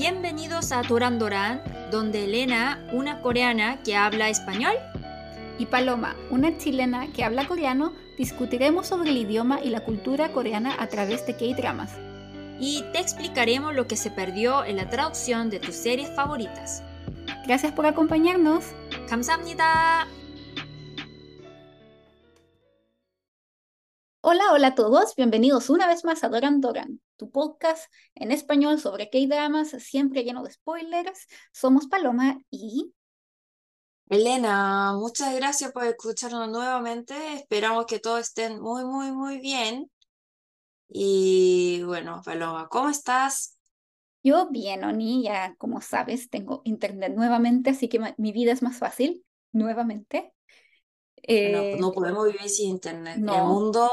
Bienvenidos a Toran Doran, donde Elena, una coreana que habla español, y Paloma, una chilena que habla coreano, discutiremos sobre el idioma y la cultura coreana a través de K-dramas. y te explicaremos lo que se perdió en la traducción de tus series favoritas. Gracias por acompañarnos. 감사합니다. Hola, hola a todos, bienvenidos una vez más a Doran Doran, tu podcast en español sobre K-dramas, siempre lleno de spoilers. Somos Paloma y Elena, muchas gracias por escucharnos nuevamente. Esperamos que todos estén muy, muy, muy bien. Y bueno, Paloma, ¿cómo estás? yo bien, Oni, ya como sabes, tengo internet nuevamente, así que mi vida es más fácil, nuevamente. Eh, no podemos vivir sin internet. El no, mundo,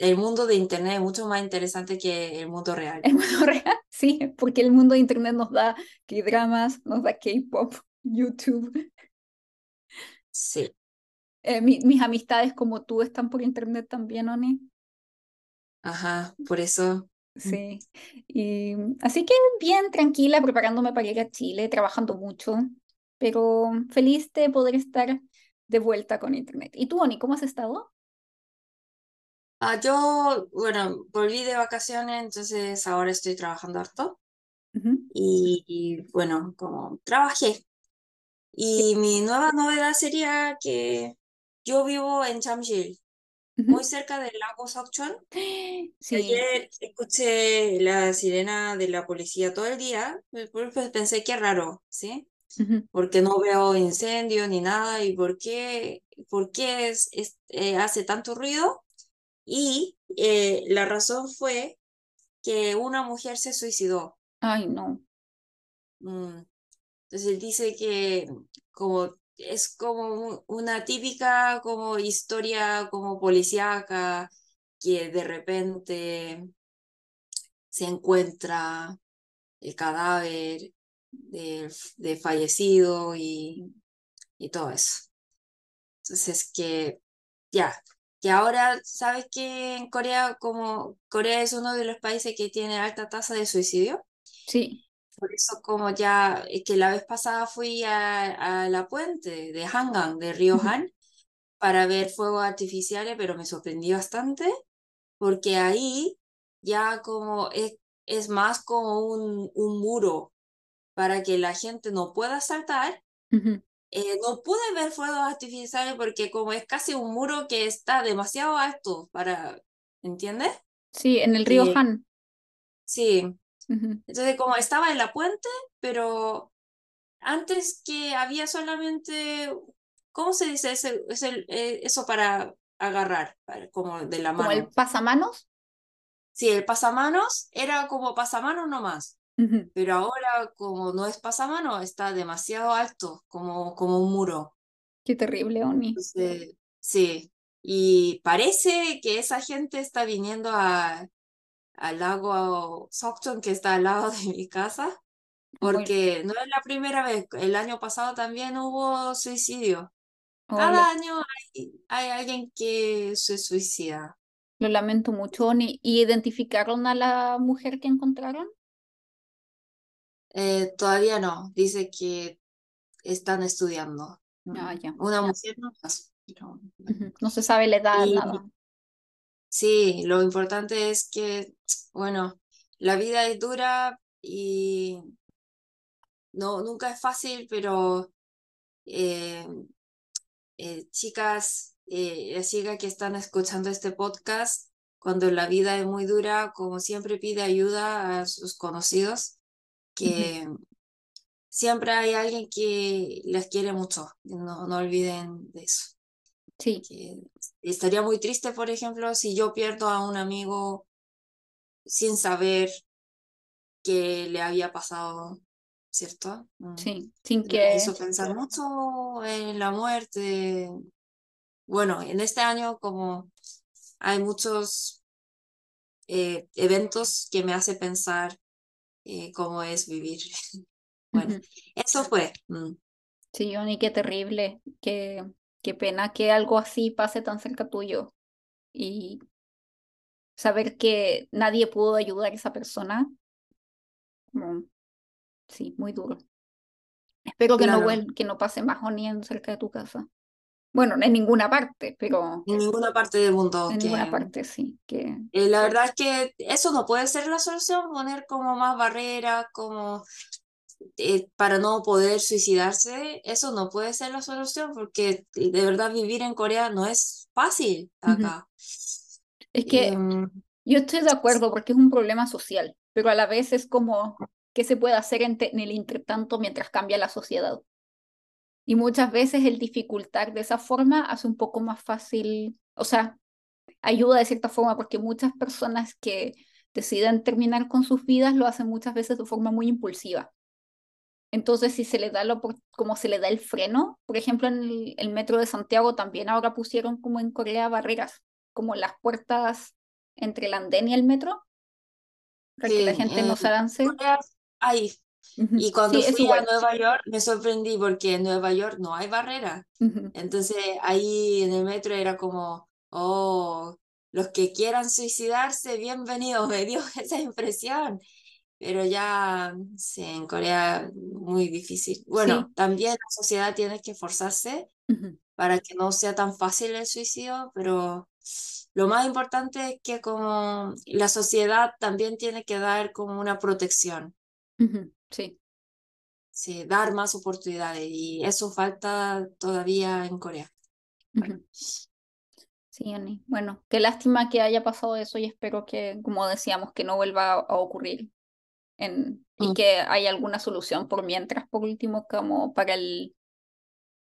el mundo de internet es mucho más interesante que el mundo real. el mundo real, sí, porque el mundo de internet nos da K-dramas, nos da K-pop, YouTube. Sí. Eh, mi- mis amistades como tú están por internet también, Oni. Ajá, por eso. Sí, y así que bien tranquila, preparándome para ir a Chile, trabajando mucho, pero feliz de poder estar de vuelta con internet. ¿Y tú, Oni, cómo has estado? Ah, yo, bueno, volví de vacaciones, entonces ahora estoy trabajando harto. Ujú, Y, y, bueno, como trabajé. Y mi nueva novedad sería que yo vivo en Chamsil, ujú. muy cerca del lago Sokchon. Sí, Ayer escuché la sirena de la policía todo el día, pues, pues, pensé qué raro, ¿sí? ujú, Porque no veo incendio ni nada, y por qué, por qué es, es- eh, hace tanto ruido. Y eh, la razón fue que una mujer se suicidó. Ay, no. Mm, Entonces dice que como es como un- una típica como historia como policíaca que de repente se encuentra el cadáver del de fallecido y, y todo eso. Entonces que ya, que ahora sabes que en Corea como Corea es uno de los países que tiene alta tasa de suicidio. Sí, Por eso como ya, es que la vez pasada fui a, a la puente de Hangang, de río Han, para ver fuegos artificiales, pero me sorprendí bastante, porque ahí ya como es, es más como un, un muro para que la gente no pueda saltar. ujú. Eh, no pude ver fuegos artificiales porque como es casi un muro que está demasiado alto para, ¿entiendes? Sí, en el río Han. sí. Entonces como estaba en la puente, pero Antes que había solamente, ¿cómo se dice ese, ese, eh, eso para agarrar, como de la Como el mano? pasamanos. Sí, el pasamanos era como pasamanos nomás, Pero ahora como no es pasamanos, está demasiado alto, como, como un muro. Qué terrible, Oni. Entonces, sí, y parece que esa gente está viniendo a, al lago Sokchon, que está al lado de mi casa. Porque no es la primera vez, el año pasado también hubo suicidio. oh, Cada año hay, hay alguien que se suicida. lo lamento mucho, Oni. ¿Y identificaron a la mujer que encontraron? Eh, todavía no, dice que están estudiando. Ah, ya. Una mujer no más. se sabe la edad, Y nada. sí, lo importante es que, bueno, la vida es dura y no, nunca es fácil, pero eh, eh, chicas, eh, chicas que están escuchando este podcast, cuando la vida es muy dura, como siempre pide ayuda a sus conocidos, Ujú. que siempre hay alguien que las quiere mucho, no, no olviden de eso. Sí, Que estaría muy triste, por ejemplo, si yo pierdo a un amigo sin saber qué le había pasado, ¿cierto? Mm. sí. Sin Me que... hizo pensar mucho en la muerte. Bueno, en este año como hay muchos eh, eventos que me hace pensar eh, cómo es vivir. Bueno, eso fue. mm. Sí, Oni, qué terrible. Qué, qué pena que algo así pase tan cerca tuyo. Y saber que nadie pudo ayudar a esa persona. como sí, muy duro. Espero que, no, Claro. vuel- que no pase más Oni cerca de tu casa. Bueno, no en ninguna parte, pero En ninguna parte del mundo en ninguna parte sí, que eh, la verdad es que eso no puede ser la solución, poner como más barreras, como eh, para no poder suicidarse, eso no puede ser la solución, porque de verdad vivir en Corea no es fácil acá. es que Em, yo estoy de acuerdo porque es un problema social, pero a la vez es como qué se puede hacer en, en el entretanto mientras cambia la sociedad. Y muchas veces el dificultar de esa forma hace un poco más fácil, o sea, ayuda de cierta forma porque muchas personas que deciden terminar con sus vidas lo hacen muchas veces de forma muy impulsiva. Entonces, si se le da lo, como se le da el freno, por ejemplo, en el, el metro de Santiago también ahora pusieron como en Corea barreras, como las puertas entre el andén y el metro, para que la gente no en se avance. Corea hay. Y cuando Sí, fui a. Nueva York me sorprendí porque en Nueva York no hay barrera. Entonces ahí en el metro era como, oh, los que quieran suicidarse, bienvenidos, me dio esa impresión. Pero ya, sí, en Corea muy difícil. Bueno, Sí. también la sociedad tiene que esforzarse Ujú. para que no sea tan fácil el suicidio, pero lo más importante es que como la sociedad también tiene que dar como una protección. Ujú. Sí. Sí, dar más oportunidades y eso falta todavía en Corea. Sí, Ani. Bueno, qué lástima que haya pasado eso y espero que, como decíamos, que no vuelva a, a ocurrir en, y Mm. que haya alguna solución por mientras, por último, como para el,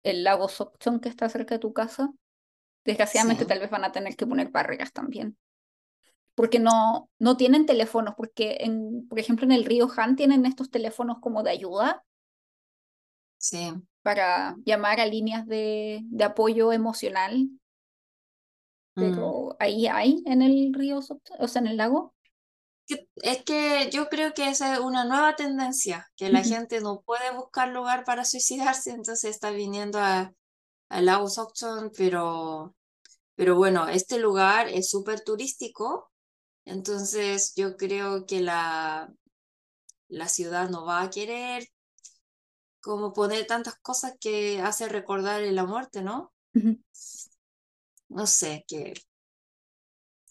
el lago Sokchon que está cerca de tu casa. Desgraciadamente, Sí. tal vez van a tener que poner barreras también. Porque no, no tienen teléfonos, porque, en, por ejemplo, en el río Han tienen estos teléfonos como de ayuda Sí. para llamar a líneas de, de apoyo emocional, Mm. pero ahí hay en el río, o sea, en el lago. Es que yo creo que esa es una nueva tendencia, que la Ujú. gente no puede buscar lugar para suicidarse, entonces está viniendo a, al lago Sokchon, pero, pero bueno, este lugar es súper turístico, entonces yo creo que la, la ciudad no va a querer como poner tantas cosas que hace recordar la muerte, ¿no? No sé, que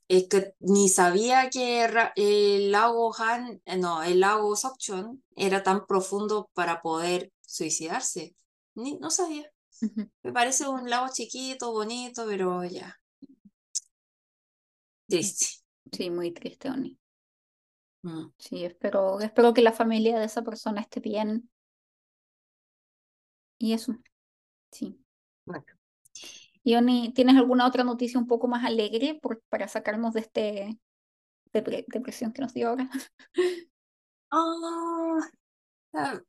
Es que ni sabía que el lago Han, eh, no, el lago Sokchon era tan profundo para poder suicidarse. Ni, no sabía. Me parece un lago chiquito, bonito, pero ya, triste. Sí, muy triste, Oni. Mm. Sí, espero, espero que la familia de esa persona esté bien. Y eso, sí. Bueno. Y Oni, ¿tienes alguna otra noticia un poco más alegre por- para sacarnos de este depre- depresión que nos dio ahora? Ah, ah,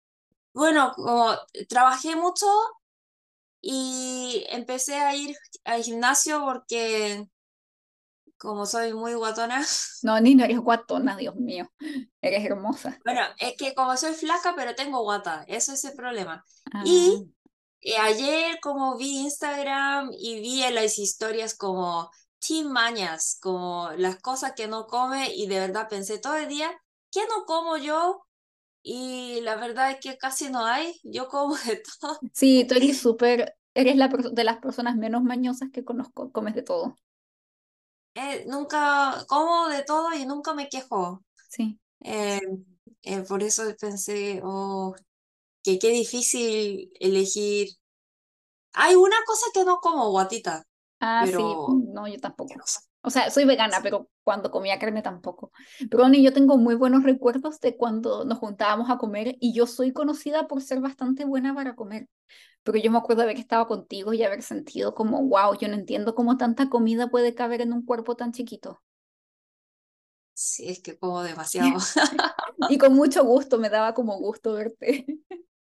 bueno, como trabajé mucho y empecé a ir al gimnasio porque como soy muy guatona, No, ni no eres guatona, Dios mío. Eres hermosa. bueno, es que como soy flaca, pero tengo guata, eso es el problema. Ah, Y eh, ayer como vi Instagram y vi en las historias como Team Mañas, como las cosas que no come y de verdad pensé todo el día, ¿qué no como yo? Y la verdad es que casi no hay, yo como de todo. sí, tú eres súper, eres la de las personas menos mañosas que conozco, comes de todo. Eh, nunca como de todo y nunca me quejo. Sí. Eh, eh, por eso pensé, oh, que qué difícil elegir. Hay una cosa que no como, guatita, Ah, sí, pero no, yo tampoco. O sea, soy vegana, pero cuando comía carne tampoco. Pero Oni, yo tengo muy buenos recuerdos de cuando nos juntábamos a comer y yo soy conocida por ser bastante buena para comer. Pero yo me acuerdo de haber estado contigo y haber sentido como, wow, yo no entiendo cómo tanta comida puede caber en un cuerpo tan chiquito. Sí, es que como demasiado. Y con mucho gusto, me daba como gusto verte.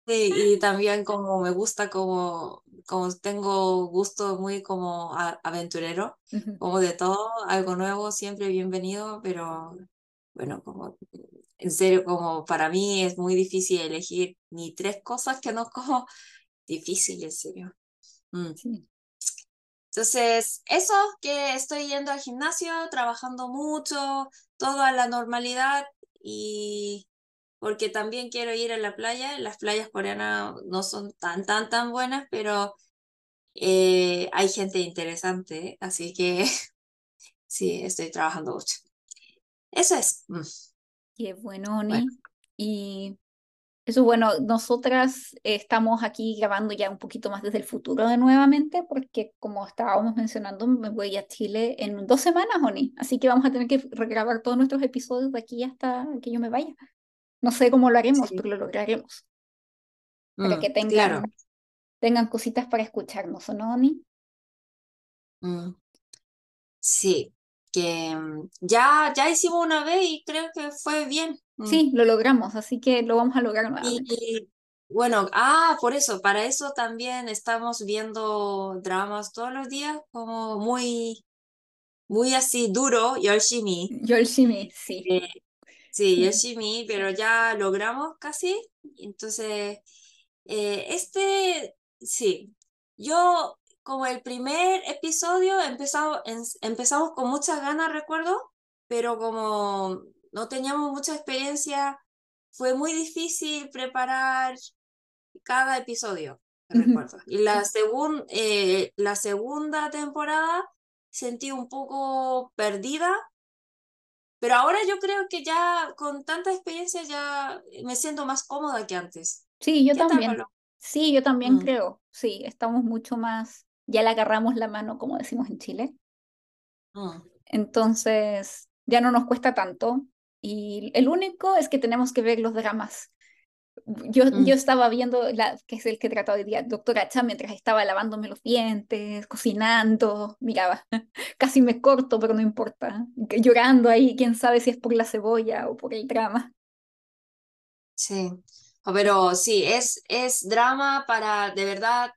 Sí, y también como me gusta como, como tengo gusto muy como a- aventurero, como de todo, algo nuevo, siempre bienvenido, pero bueno, como en serio, como para mí es muy difícil elegir ni tres cosas que no como, difícil, en serio. Mm. Sí. Entonces, eso, que estoy yendo al gimnasio, trabajando mucho, toda la normalidad y porque también quiero ir a la playa. Las playas coreanas no son tan, tan, tan buenas, pero eh, hay gente interesante, así que sí, estoy trabajando mucho. Eso es. Mm. Qué bueno, Oni. Y eso, bueno, nosotras estamos aquí grabando ya un poquito más desde el futuro de nuevamente, porque como estábamos mencionando, me voy a Chile en dos semanas, Oni. Así que vamos a tener que regrabar todos nuestros episodios de aquí hasta que yo me vaya. No sé cómo lo haremos, pero lo lograremos. Para mm, que tengan, tengan cositas para escucharnos, ¿o no, Oni? Mm. Sí, que mm, ya, ya hicimos una vez y creo que fue bien. Mm. Sí, lo logramos, así que lo vamos a lograr nuevamente. Y, bueno, ah, por eso, para eso también estamos viendo dramas todos los días, como muy, muy así duro, Yoshimi. Yoshimi, sí. Eh, sí, Yoshimi, pero ya logramos casi. Entonces, eh, este, sí, yo como el primer episodio empezamos, empezamos con muchas ganas, recuerdo, pero como no teníamos mucha experiencia, fue muy difícil preparar cada episodio, recuerdo. Y la, eh, la segunda temporada sentí un poco perdida, pero ahora yo creo que ya con tanta experiencia ya me siento más cómoda que antes. Sí, yo también. Sí, yo también mm. creo. Sí, estamos mucho más ya le agarramos la mano, como decimos en Chile. Ah. Entonces, ya no nos cuesta tanto. Y el único es que tenemos que ver los dramas. Yo, mm. yo estaba viendo, la, que es el que tratado hoy día, Doctora Cha, mientras estaba lavándome los dientes, cocinando, miraba, casi me corto, pero no importa. Llorando ahí, quién sabe si es por la cebolla o por el drama. Sí, pero sí, es, es drama para, de verdad,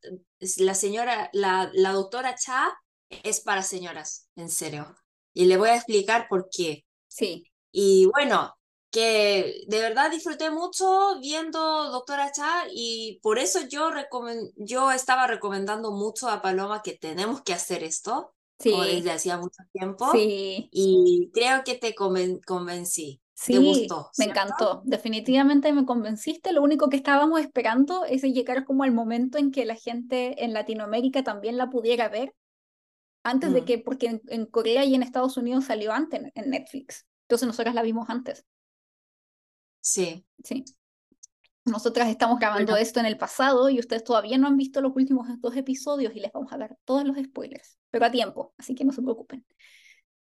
la señora, la, la doctora Cha es para señoras, en serio. Y le voy a explicar por qué. Sí. Y bueno, que de verdad disfruté mucho viendo Doctora Cha y por eso yo, yo estaba recomendando mucho a Paloma que tenemos que hacer esto, sí. como desde hacía mucho tiempo, sí. y creo que te convencí. Sí, me encantó. Definitivamente me convenciste. Lo único que estábamos esperando es llegar como al momento en que la gente en Latinoamérica también la pudiera ver. Antes de mm. que, porque en, Corea y en Estados Unidos salió antes en, Netflix. Entonces nosotras la vimos antes. Sí. Sí. Nosotras estamos grabando esto en el pasado y ustedes todavía no han visto los últimos dos episodios y les vamos a dar todos los spoilers, pero a tiempo, así que no se preocupen.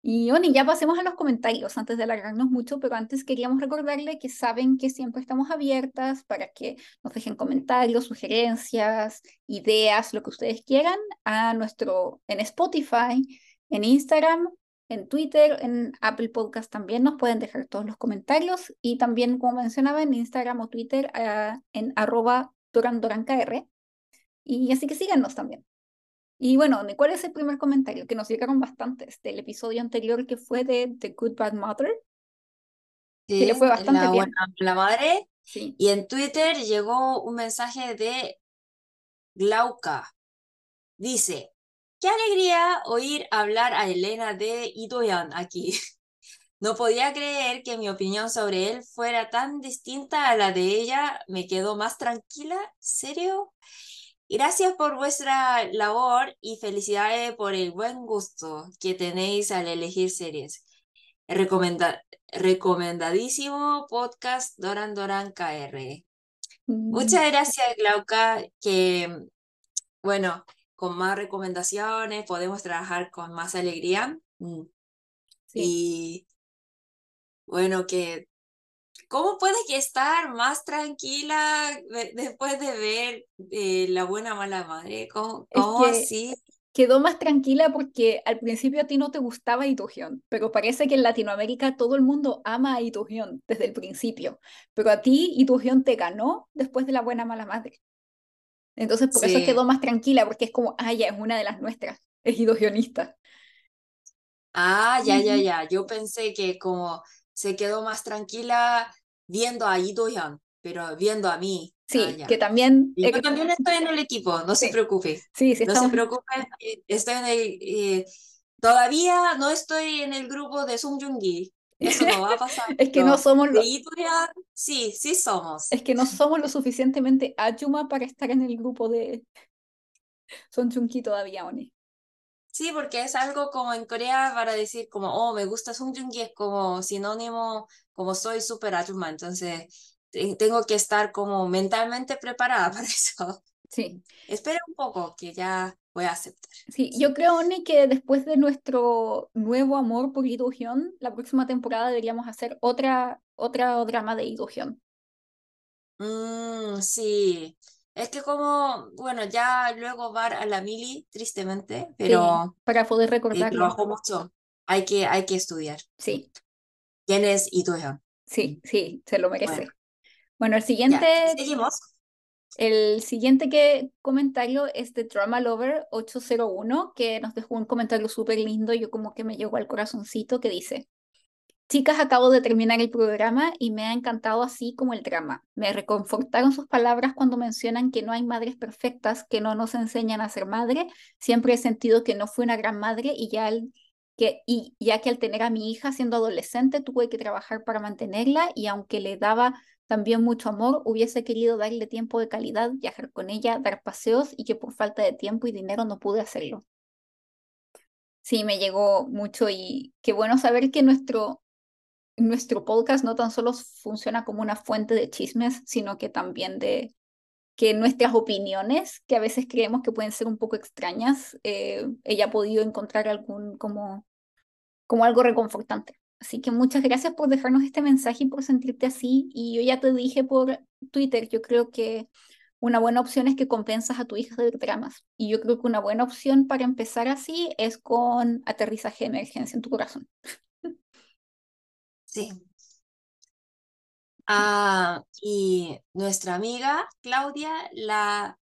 Y bueno, ya pasemos a los comentarios antes de alargarnos mucho, pero antes queríamos recordarle que saben que siempre estamos abiertas para que nos dejen comentarios, sugerencias, ideas, lo que ustedes quieran a nuestro en Spotify, en Instagram, en Twitter, en Apple Podcast también nos pueden dejar todos los comentarios y también como mencionaba en Instagram o Twitter ah, en arroba dorandorankr y así que síganos también. Y bueno, ¿cuál es el primer comentario? Que nos llegaron bastantes del episodio anterior que fue de The Good Bad Mother. Sí, que le fue bastante la, bien. la madre. Sí. Y en Twitter llegó un mensaje de Glauca. Dice, qué alegría oír hablar a Elena de Itoyan aquí. No podía creer que mi opinión sobre él fuera tan distinta a la de ella. Me quedó más tranquila. ¿Serio? Gracias por vuestra labor y felicidades por el buen gusto que tenéis al elegir series. recomendadísimo podcast Doran Doran KR. Muchas mm. gracias, Glauca, que bueno, con más recomendaciones podemos trabajar con más alegría. Mm. Y bueno, que ¿Cómo puedes estar más tranquila después de ver eh, La Buena Mala Madre? ¿Cómo, así? Quedó más tranquila porque al principio a ti no te gustaba Itujión, pero parece que en Latinoamérica todo el mundo ama a desde el principio, pero a ti Itujión te ganó después de La Buena Mala Madre. Entonces por eso quedó más tranquila, porque es como, ah, ya es una de las nuestras, es idogionista. Ah, ya, ya, ya. Yo pensé que como se quedó más tranquila viendo a Ito pero viendo a mí. Sí, que también... Yo también estoy en el equipo, no se preocupe. Sí, sí, No se preocupe, estoy en el... Eh, todavía no estoy en el grupo de Sung Joong-gi, Eso no va a pasar. es que no somos lo... sí, sí somos. Es que no somos lo suficientemente Ayuma para estar en el grupo de Son Chunki todavía, Oni. Sí, porque es algo como en Corea para decir como, oh, me gusta Song Joong Ki, es como sinónimo, como soy súper Ayuma, entonces tengo que estar como mentalmente preparada para eso. Sí. Espera un poco, que ya voy a aceptar. Sí, yo creo, Oni, que después de nuestro nuevo amor por Lee la próxima temporada deberíamos hacer otra, otra drama de Lee mm, sí, es que como, bueno, ya luego va a la mili, tristemente, pero... para poder recordar. trabajó mucho. Hay que, hay que estudiar. Sí. ¿Quién es Ito Sí, sí, se lo merece. Bueno, el siguiente... seguimos. El siguiente que comentario es de Drama Lover 801, que nos dejó un comentario súper lindo, yo como que me llegó al corazoncito, que dice, Chicas, acabo de terminar el programa y me ha encantado así como el drama. Me reconfortaron sus palabras cuando mencionan que no hay madres perfectas, que no nos enseñan a ser madre. Siempre he sentido que no fui una gran madre y ya, que, y ya que al tener a mi hija siendo adolescente tuve que trabajar para mantenerla y aunque le daba también mucho amor, hubiese querido darle tiempo de calidad, viajar con ella, dar paseos y que por falta de tiempo y dinero no pude hacerlo. Sí, me llegó mucho y qué bueno saber que nuestro, nuestro podcast no tan solo funciona como una fuente de chismes, sino que también de que nuestras opiniones, que a veces creemos que pueden ser un poco extrañas, eh, ella ha podido encontrar algún como, como algo reconfortante. Así que muchas gracias por dejarnos este mensaje y por sentirte así. Y yo ya te dije por Twitter, yo creo que una buena opción es que compensas a tu hija de dramas. Y yo creo que una buena opción para empezar así es con aterrizaje de emergencia en tu corazón. Sí. Ah, y nuestra amiga Claudia, la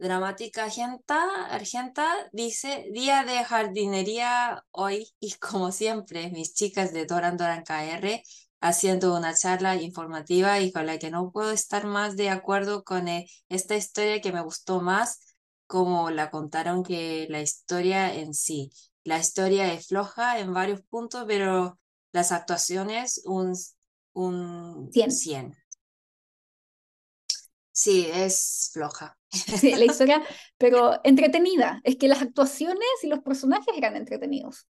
dramática argenta, argenta, dice, día de jardinería hoy y como siempre, mis chicas de Doran Doran KR haciendo una charla informativa y con la que no puedo estar más de acuerdo con eh, esta historia que me gustó más como la contaron que la historia en sí. La historia es floja en varios puntos, pero las actuaciones un, un 100. Sí, es floja. Sí, la historia, pero entretenida. Es que las actuaciones y los personajes eran entretenidos.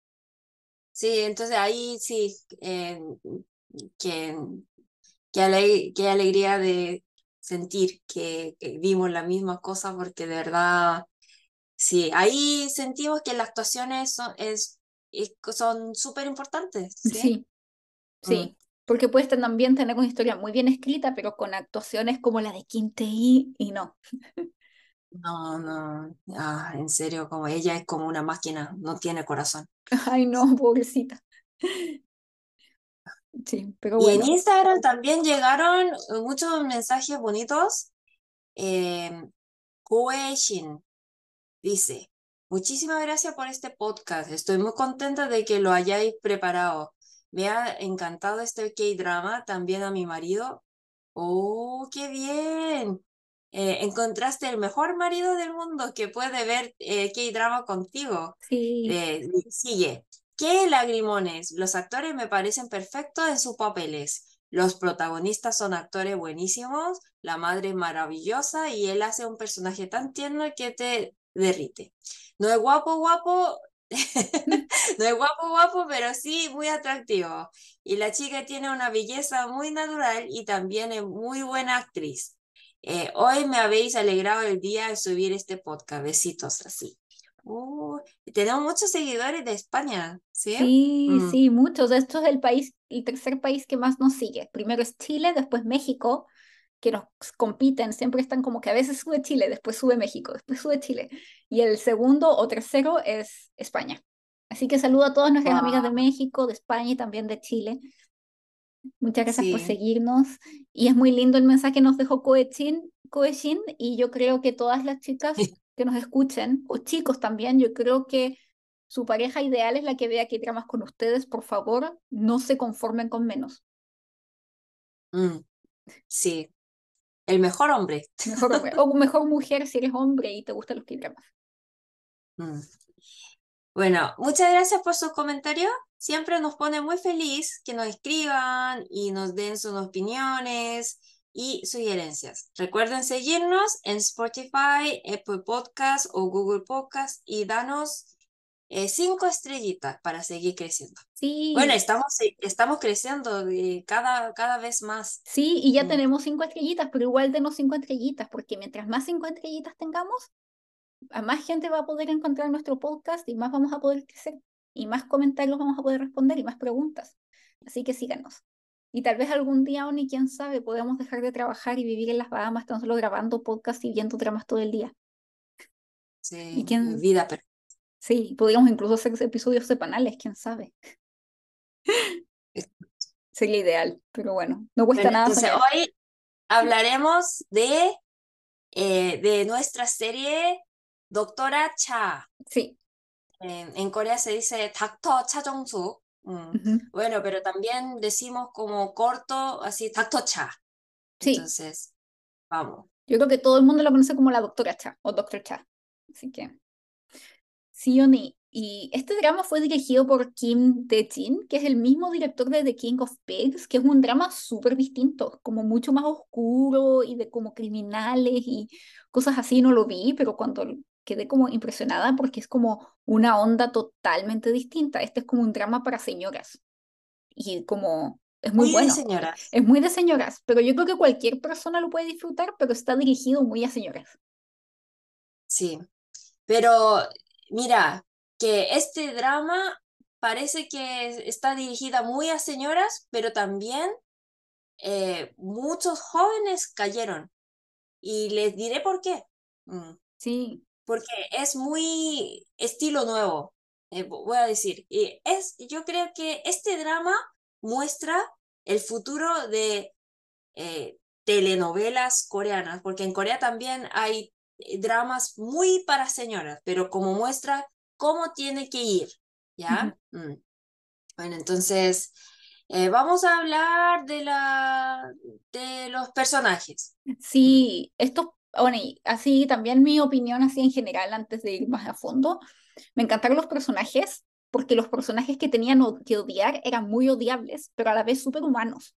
Sí, entonces ahí sí, eh, que, que, qué alegría de sentir que, vimos la misma cosa, porque de verdad, sí, ahí sentimos que las actuaciones son, es, son súper importantes. Sí, sí. Mm. Porque puedes también tener una historia muy bien escrita, pero con actuaciones como la de Kim y no. No, no, ah, en serio, como ella es como una máquina, no tiene corazón. Ay, no, pobrecita. Sí, pero bueno. Y en Instagram también llegaron muchos mensajes bonitos. Eh, Shin dice, Muchísimas gracias por este podcast. Estoy muy contenta de que lo hayáis preparado. Me ha encantado este K-drama, también a mi marido. ¡Oh, qué bien! Eh, encontraste el mejor marido del mundo que puede ver eh, K-drama contigo. Sí. Eh, sigue. ¿Qué lagrimones? Los actores me parecen perfectos en sus papeles. Los protagonistas son actores buenísimos, la madre es maravillosa y él hace un personaje tan tierno que te derrite. No es guapo, guapo, no es guapo, guapo, pero sí muy atractivo. Y la chica tiene una belleza muy natural y también es muy buena actriz. Eh, hoy me habéis alegrado el día de subir este podcast. Besitos así. Uh, tenemos muchos seguidores de España, ¿sí? Sí, mm. sí, muchos. Esto es el país, el tercer país que más nos sigue. Primero es Chile, después México, que nos compiten, siempre están como que a veces sube Chile, después sube México, después sube Chile. Y el segundo o tercero es España. Así que saludo a todas nuestras amigas de México, de España y también de Chile. Muchas gracias por seguirnos. Y es muy lindo el mensaje que nos dejó Coechin, Coechin y yo creo que todas las chicas que nos escuchen, o chicos también, yo creo que su pareja ideal es la que vea que dramas con ustedes. Por favor, no se conformen con menos. Mm, sí, el mejor hombre. Mejor O mejor mujer si eres hombre y te gustan los k mm. Bueno, muchas gracias por sus comentarios. siempre nos pone muy feliz que nos escriban y nos den sus opiniones y sugerencias. Recuerden seguirnos en Spotify, Apple Podcast o Google Podcast y danos eh, cinco estrellitas para seguir creciendo. Sí. Bueno, estamos, eh, estamos creciendo cada, cada vez más. Sí, y ya mm. tenemos cinco estrellitas, pero igual denos cinco estrellitas, porque mientras más cinco estrellitas tengamos, a más gente va a poder encontrar nuestro podcast y más vamos a poder crecer, y más comentarios vamos a poder responder y más preguntas. Así que síganos. Y tal vez algún día, Oni, quién sabe, podamos dejar de trabajar y vivir en las Bahamas tan solo grabando podcast y viendo dramas todo el día. Sí, ¿Y quién... vida pero Sí, podríamos incluso hacer episodios semanales, quién sabe. Sería ideal, pero bueno, no cuesta nada. Entonces, hoy hablaremos de, eh, de nuestra serie Doctora Cha. Sí. En, Corea se dice Doctor Cha Jong-suk. Mm. Bueno, pero también decimos como corto, así, Doctor Cha. Sí. Entonces, vamos. Yo creo que todo el mundo lo conoce como la Doctora Cha o Doctor Cha. Así que. Sioni. Y este drama fue dirigido por Kim Tae-jin, que es el mismo director de The King of Pigs, que es un drama súper distinto, como mucho más oscuro y de como criminales y cosas así. No lo vi, pero cuando quedé como impresionada porque es como una onda totalmente distinta. Este es como un drama para señoras. Y como es muy, muy bueno. De señoras. Es muy de señoras, pero yo creo que cualquier persona lo puede disfrutar, pero está dirigido muy a señoras. Sí, pero Mira, que este drama parece que está dirigida muy a señoras, pero también eh, muchos jóvenes cayeron. Y les diré por qué. Mm. Sí. Porque es muy estilo nuevo, eh, voy a decir. Y es, yo creo que este drama muestra el futuro de eh, telenovelas coreanas, porque en Corea también hay dramas muy para señoras, pero como muestra cómo tiene que ir, ¿ya? Mm. Bueno, entonces eh, vamos a hablar de, la, de los personajes. Sí, esto, bueno, así también mi opinión así en general antes de ir más a fondo, me encantaron los personajes porque los personajes que tenían que odiar eran muy odiables, pero a la vez súper humanos.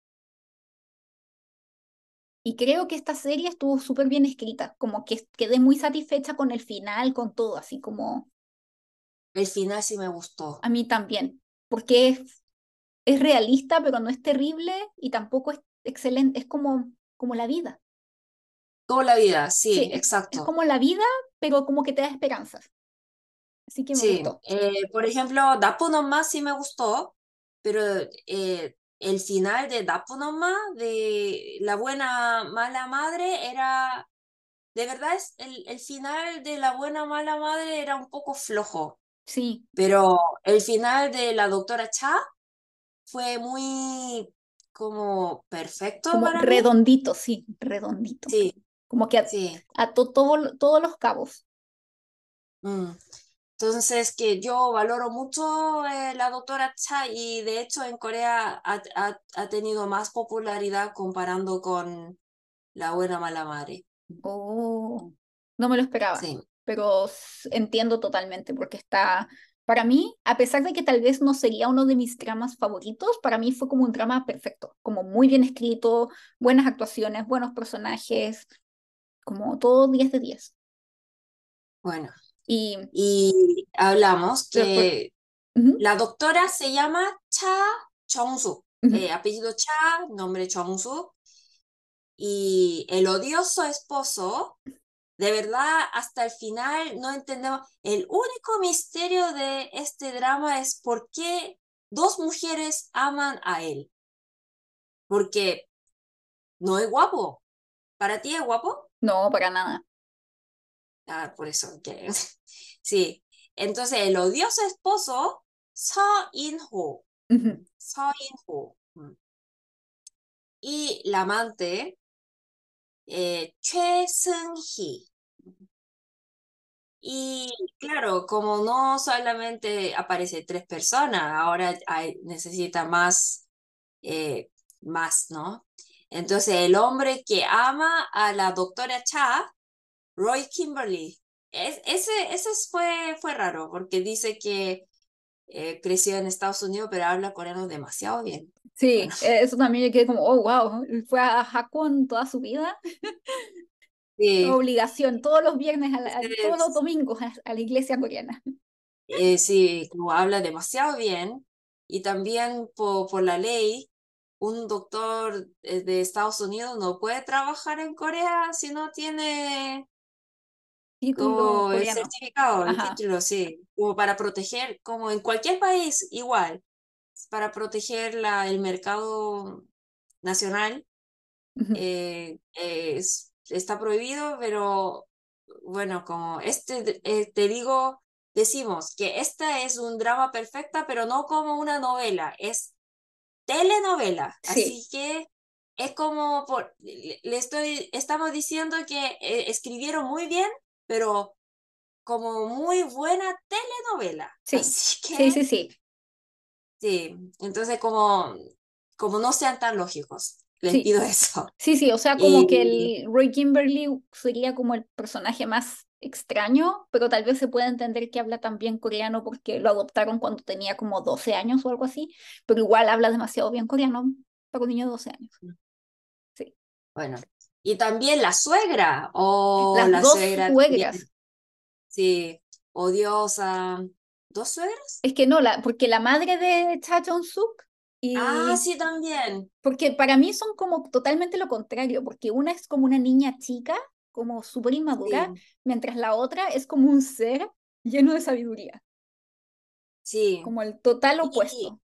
Y creo que esta serie estuvo súper bien escrita, como que quedé muy satisfecha con el final, con todo, así como... El final sí me gustó. A mí también, porque es, es realista, pero no es terrible y tampoco es excelente, es como, como la vida. Como la vida, sí, exacto. Es como la vida, pero como que te da esperanzas. Así que me sí. gustó. Eh, por ejemplo, Dapo más sí me gustó, pero eh, el final de Dapunoma, de La buena mala madre, era, de verdad, es, el, el final de La buena mala madre era un poco flojo. Sí. Pero el final de la doctora Cha fue muy como perfecto. Como redondito, sí, redondito. Sí. Como que ató todos los cabos. Mm. Entonces, que yo valoro mucho eh, la doctora Cha y de hecho en Corea ha, ha, tenido más popularidad comparando con la buena mala madre. Oh, no me lo esperaba. Sí. Pero entiendo totalmente porque está, para mí, a pesar de que tal vez no sería uno de mis dramas favoritos, para mí fue como un drama perfecto, como muy bien escrito, buenas actuaciones, buenos personajes, como todo 10 de 10. Bueno, y, hablamos que la doctora se llama Cha Chong-suk, eh, apellido Cha, nombre Chong-suk, y el odioso esposo, de verdad, hasta el final no entendemos. El único misterio de este drama es por qué dos mujeres aman a él. Porque no es guapo. ¿Para ti es guapo? No, para nada. Ah, por eso. Que... sí. Entonces, el odioso esposo, So In-ho. So In-ho. Mm. Y la amante, eh, Choi Seung-hee. Y claro, como no solamente aparece tres personas, ahora hay, necesita más, eh, más, ¿no? Entonces, el hombre que ama a la doctora Cha Roy Kimberly. Es, ese ese fue, fue raro porque dice que eh, creció en Estados Unidos, pero habla coreano demasiado bien. Sí, Bueno. eh, eso también yo quedé como, oh, wow, fue a Hakon toda su vida. Sí, Obligación, todos los viernes, a la- todos los domingos a, a la iglesia coreana. eh, sí, como habla demasiado bien y también po- por, la ley, un doctor de Estados Unidos no puede trabajar en Corea si no tiene Como el certificado, el Ajá. título, sí, como para proteger, como en cualquier país igual, para proteger la, el mercado nacional. Ujú. eh, es- está prohibido, pero bueno, como este, eh, te digo, decimos que esta es un drama perfecta, pero no como una novela, es telenovela. Sí. Así que es como, por, le, le estoy, estamos diciendo que eh, escribieron muy bien, pero como muy buena telenovela. Sí, Así que, Sí, sí, sí. sí, entonces como, como no sean tan lógicos, les Sí. pido eso. Sí, sí, o sea, como que Y el Roy Kimberly sería como el personaje más extraño, pero tal vez se puede entender que habla también coreano porque lo adoptaron cuando tenía como 12 años o algo así, pero igual habla demasiado bien coreano para un niño de 12 años. Sí. bueno, y también la suegra, o Las la dos suegra suegras. también, sí, odiosa. ¿Dos suegras? Es que no, la, porque la madre de Cha Jong-suk y Ah, sí, también. porque para mí son como totalmente lo contrario, porque una es como una niña chica, como súper inmadura, Sí, mientras la otra es como un ser lleno de sabiduría, sí. como el total opuesto.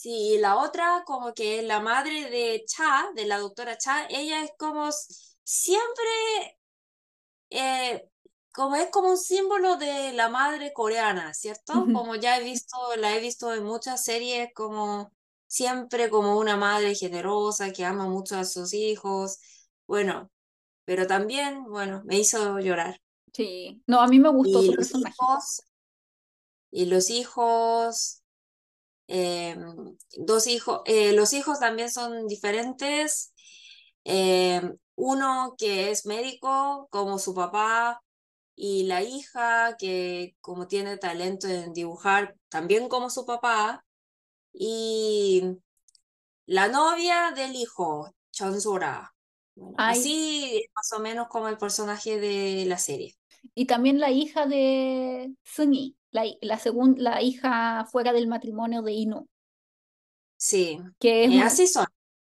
Sí, y la otra, como que la madre de Cha, de la doctora Cha, ella es como siempre, eh, como es como un símbolo de la madre coreana, ¿cierto? Como ya he visto, la he visto en muchas series, como siempre como una madre generosa que ama mucho a sus hijos. Bueno, pero también, bueno, me hizo llorar. Sí, no, a mí me gustó Y su los personaje. hijos, y los hijos, em, dos hijos, eh, los hijos también son diferentes. Em, uno que es médico, como su papá, y la hija que como tiene talento en dibujar, también como su papá, y la novia del hijo. Bueno, Ay, así más o menos como el personaje de la serie. y también la hija de Seung-yi, la, la, segun- la hija fuera del matrimonio de Ino, Sí, que es eh, una... así son.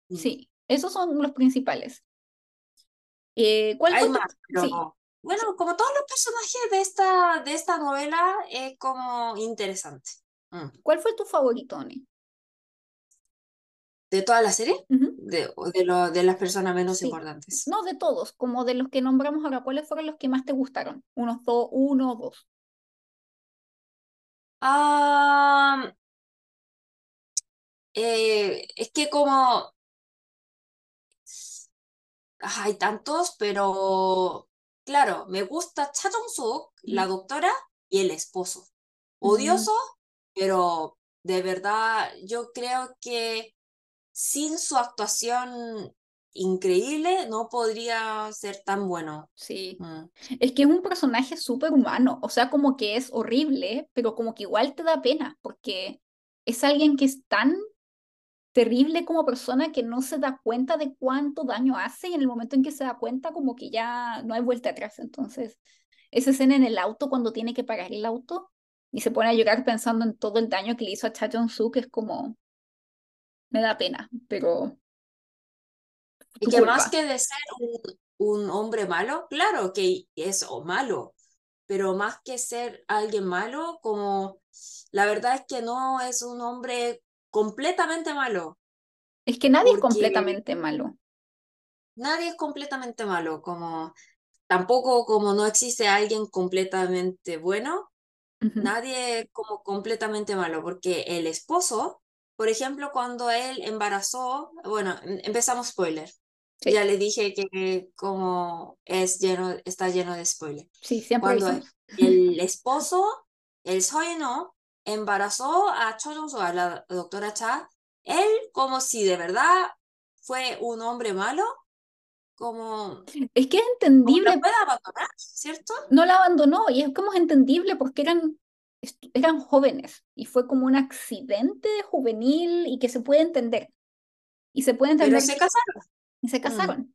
Sí, esos son los principales. Eh, ¿cuál Hay fue tu... más, Sí, pero bueno, como todos los personajes de esta, de esta novela, es como interesante. Mm. ¿cuál fue tu favorito, Oni? ¿De toda la serie? De, o de, lo, de las personas menos Sí. importantes. No, de todos, como de los que nombramos ahora, ¿cuáles fueron los que más te gustaron? Unos dos, uno o dos. Ah, eh, es que como ah, hay tantos, pero claro, me gusta Cha Jong-suk, la doctora, y el esposo. Mm, Odioso, pero de verdad yo creo que sin su actuación increíble no podría ser tan bueno. sí. Mm. Es que es un personaje súper humano, o sea, como que es horrible, pero como que igual te da pena, porque es alguien que es tan terrible como persona que no se da cuenta de cuánto daño hace y en el momento en que se da cuenta como que ya no hay vuelta atrás. Entonces, esa escena en el auto cuando tiene que pagar el auto y se pone a llorar pensando en todo el daño que le hizo a Cha Jong-suk es como, me da pena, pero Y que más que de ser un, un hombre malo, claro que es o malo, pero más que ser alguien malo, como la verdad es que no es un hombre completamente malo, Es que nadie es completamente malo. nadie es completamente malo, como tampoco como no existe alguien completamente bueno, Ujú. nadie es como completamente malo, porque el esposo, por ejemplo, cuando él embarazó, bueno, em- empezamos spoiler. Sí, Ya le dije que como es lleno, está lleno de spoiler. sí, siempre Cuando el esposo, el Soyeno, embarazó a Cho Jong-soo, a la doctora Cha, él como si de verdad fue un hombre malo, como, Es que es entendible la puede abandonar, ¿cierto? no la abandonó y es como es entendible porque eran eran jóvenes y fue como un accidente juvenil y que se puede entender. Y se puede entender. Pero se casaron. Y se casaron.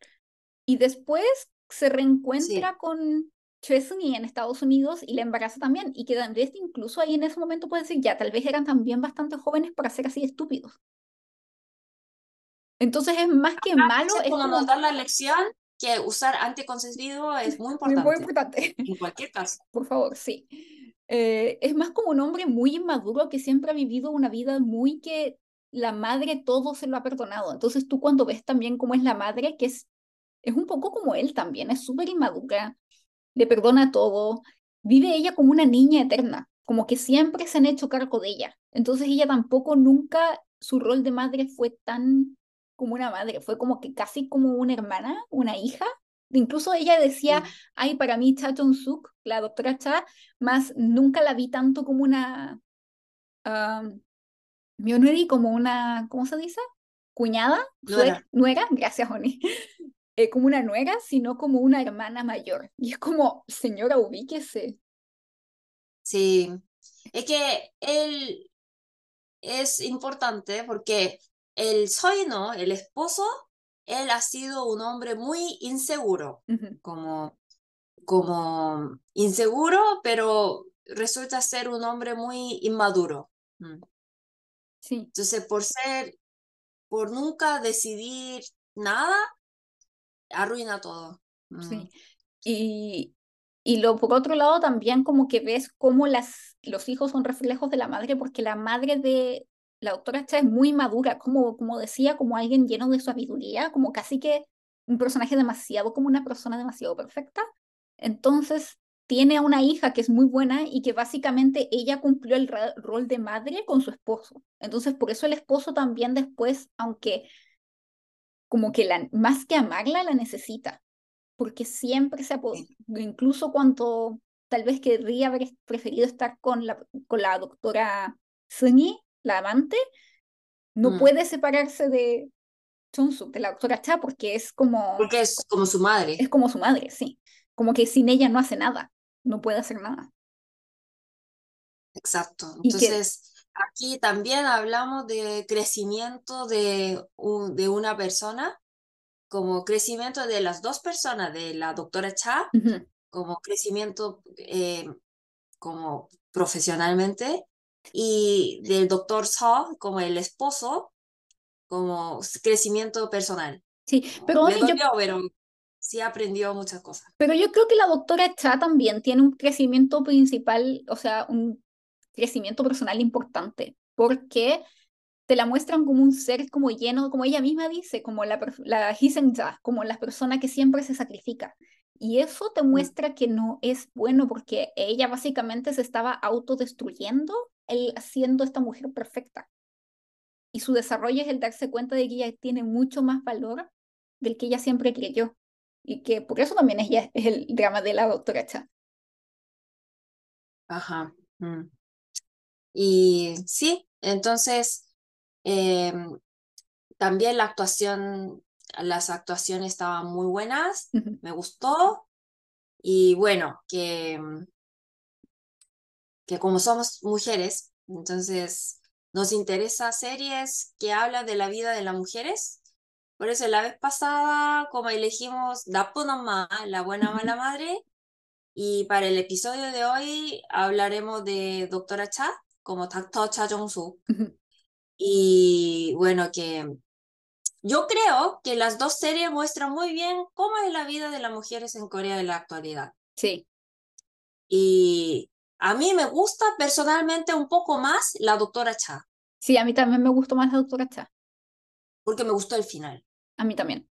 Y después se reencuentra con Chesney en Estados Unidos y le embaraza también. Y que Andrés incluso ahí en ese momento puede decir, ya, tal vez eran también bastante jóvenes para ser así estúpidos. Entonces es más que malo. Es como notar la lección que usar anticoncebido es muy importante. Muy importante. En cualquier caso. Por favor, sí. Eh, es más como un hombre muy inmaduro que siempre ha vivido una vida muy que la madre todo se lo ha perdonado. Entonces tú cuando ves también cómo es la madre, que es, es un poco como él también, es súper inmadura, le perdona todo, vive ella como una niña eterna, como que siempre se han hecho cargo de ella. Entonces ella tampoco nunca, su rol de madre fue tan como una madre, fue como que casi como una hermana, una hija. Incluso ella decía, ay, para mí Cha Chong Suk, la doctora Cha, más nunca la vi tanto como una, um, como una, ¿cómo se dice? Cuñada, nuera, nuera gracias, Oni. Eh, como una nuera, sino como una hermana mayor. Y es como, señora, ubíquese. Sí, es que él es importante porque el Soino, el esposo, él ha sido un hombre muy inseguro, como, como inseguro, pero resulta ser un hombre muy inmaduro. Sí. Entonces, por ser, por nunca decidir nada, arruina todo. Sí. Mm. Y, y lo por otro lado también como que ves cómo las, los hijos son reflejos de la madre, porque la madre de, la doctora Cha es muy madura, como, como decía, como alguien lleno de sabiduría, como casi que un personaje demasiado, como una persona demasiado perfecta. Entonces tiene a una hija que es muy buena y que básicamente ella cumplió el rol de madre con su esposo. Entonces por eso el esposo también después, aunque como que la, más que amarla, la necesita, porque siempre se incluso cuando tal vez querría haber preferido estar con la, con la doctora Sunny, la amante, no mm. puede separarse de Chonsuk, de la doctora Cha, porque es como... Porque es como su madre. Es como su madre, sí. Como que sin ella no hace nada, no puede hacer nada. Exacto. Entonces, aquí también hablamos de crecimiento de, de una persona, como crecimiento de las dos personas, de la doctora Cha, como crecimiento eh, como profesionalmente, y del doctor Saw como el esposo, como crecimiento personal. Sí, pero, pero sí aprendió muchas cosas. Pero yo creo que la doctora Cha también tiene un crecimiento principal, o sea, un crecimiento personal importante, porque te la muestran como un ser como lleno, como ella misma dice, como la, la como la persona que siempre se sacrifica. Y eso te mm. muestra que no es bueno porque ella básicamente se estaba autodestruyendo el, siendo esta mujer perfecta. Y su desarrollo es el darse cuenta de que ella tiene mucho más valor del que ella siempre creyó. Y que por eso también ella es el drama de la doctora Cha. Ajá. Mm. Y sí, entonces em, también la actuación las actuaciones estaban muy buenas, me gustó. Y bueno, que, mm, que como somos mujeres, entonces nos interesa series que hablan de la vida de las mujeres. Por eso la vez pasada, como elegimos Dapunama, la buena mala madre, y para el episodio de hoy hablaremos de Doctora Cha, como Takto Cha Jong-soo. Y bueno, que yo creo que las dos series muestran muy bien cómo es la vida de las mujeres en Corea en la actualidad. Sí. Y a mí me gusta personalmente un poco más la doctora Cha. Sí, a mí también me gustó más la doctora Cha. Porque me gustó el final. A mí también.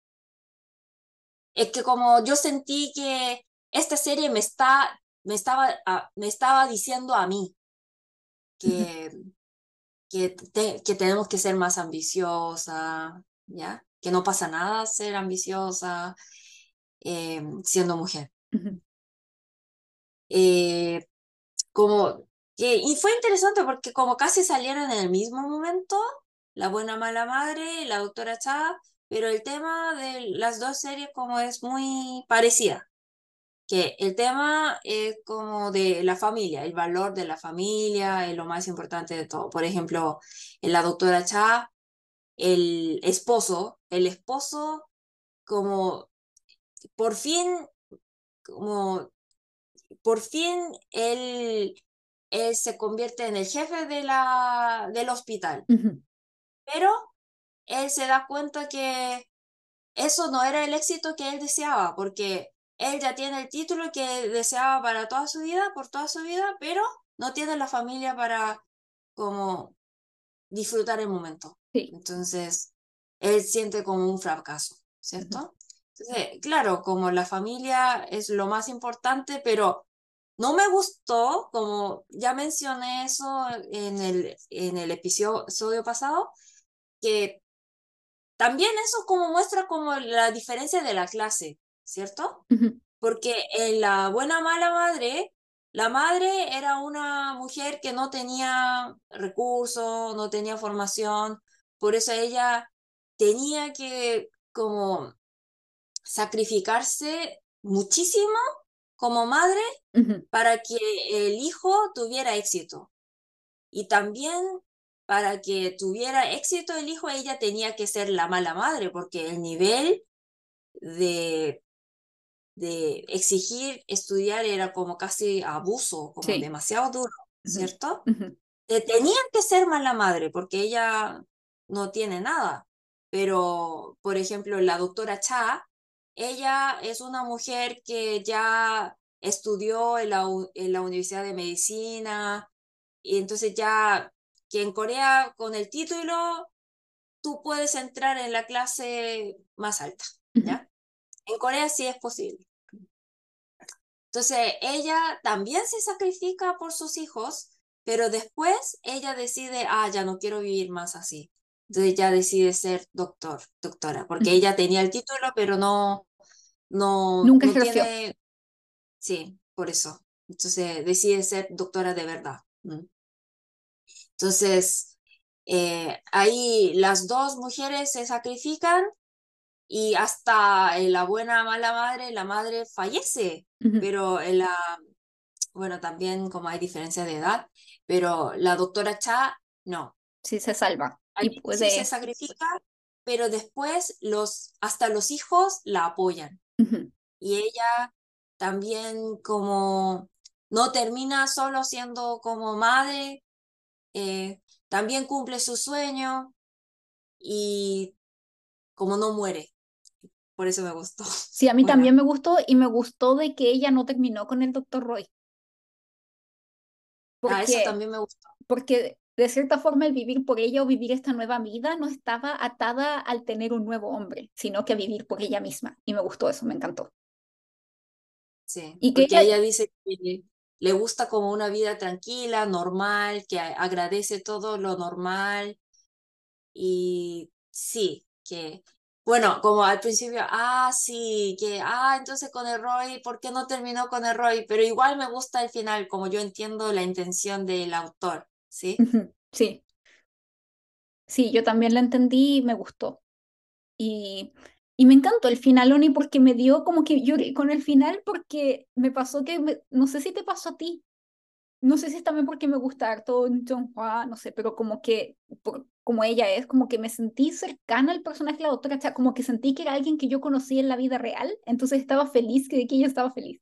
Es que como yo sentí que esta serie me, está, me, estaba, ah, me estaba diciendo a mí que, que, que tenemos que ser más ambiciosa, ¿ya? Que no pasa nada ser ambiciosa eh, siendo mujer. Eh, como, y fue interesante porque como casi salieron en el mismo momento, La Buena Mala Madre, La Doctora Cha, pero el tema de las dos series como es muy parecida. que el tema es como de la familia, el valor de la familia es lo más importante de todo. Por ejemplo, en la doctora Cha, el esposo, el esposo como por fin, como por fin él, él se convierte en el jefe de la, del hospital. Pero él se da cuenta que eso no era el éxito que él deseaba, porque él ya tiene el título que deseaba para toda su vida, por toda su vida, pero no tiene la familia para como disfrutar el momento. Entonces, él siente como un fracaso, ¿cierto? Entonces, claro, como la familia es lo más importante, pero no me gustó, como ya mencioné eso en el, en el episodio pasado, que también eso como muestra como la diferencia de la clase, ¿cierto? Porque en la buena mala madre, la madre era una mujer que no tenía recursos, no tenía formación, por eso ella tenía que como sacrificarse muchísimo como madre para que el hijo tuviera éxito. Y también para que tuviera éxito el hijo, ella tenía que ser la mala madre, porque el nivel de, de exigir estudiar era como casi abuso, como demasiado duro, ¿cierto? Tenían que ser mala madre, porque ella no tiene nada. Pero, por ejemplo, la doctora Cha, ella es una mujer que ya estudió en la, en la Universidad de Medicina, y entonces ya que en Corea con el título tú puedes entrar en la clase más alta, ¿ya? En Corea sí es posible. Entonces, ella también se sacrifica por sus hijos, pero después ella decide, ah, ya no quiero vivir más así. Entonces ella decide ser doctor, doctora, porque ella tenía el título, pero no, no, Nunca no tiene... Sí, por eso. Entonces decide ser doctora de verdad. Entonces, eh, ahí las dos mujeres se sacrifican y hasta la buena mala madre, la madre fallece, pero la, bueno, también como hay diferencia de edad, pero la doctora Cha, no. Sí se salva. Y Sí se sacrifica, pero después los, hasta los hijos la apoyan. Y ella también como no termina solo siendo como madre, eh, también cumple su sueño y como no muere. Por eso me gustó. Sí, a mí también me gustó y me gustó de que ella no terminó con el doctor Roy. Porque, ah, eso también me gustó. Porque de cierta forma el vivir por ella o vivir esta nueva vida no estaba atada al tener un nuevo hombre, sino que a vivir por ella misma. Y me gustó eso, me encantó. Sí, y que ella, ella dice que le gusta como una vida tranquila, normal, que agradece todo lo normal. Y sí, que, bueno, como al principio, ah, sí, que, ah, entonces con el Roy, ¿por qué no terminó con el Roy? Pero igual me gusta el final, como yo entiendo la intención del autor, ¿sí? Sí. Sí, yo también la entendí y me gustó. Y y me encantó el final, Oni, porque me dio como que lloré con el final, porque me pasó que, no sé si te pasó a ti, no sé si es también porque me gusta harto John Hua, no sé, pero como que, como ella es, como que me sentí cercana al personaje de la doctora, o sea, como que sentí que era alguien que yo conocía en la vida real, entonces estaba feliz, que de que ella estaba feliz.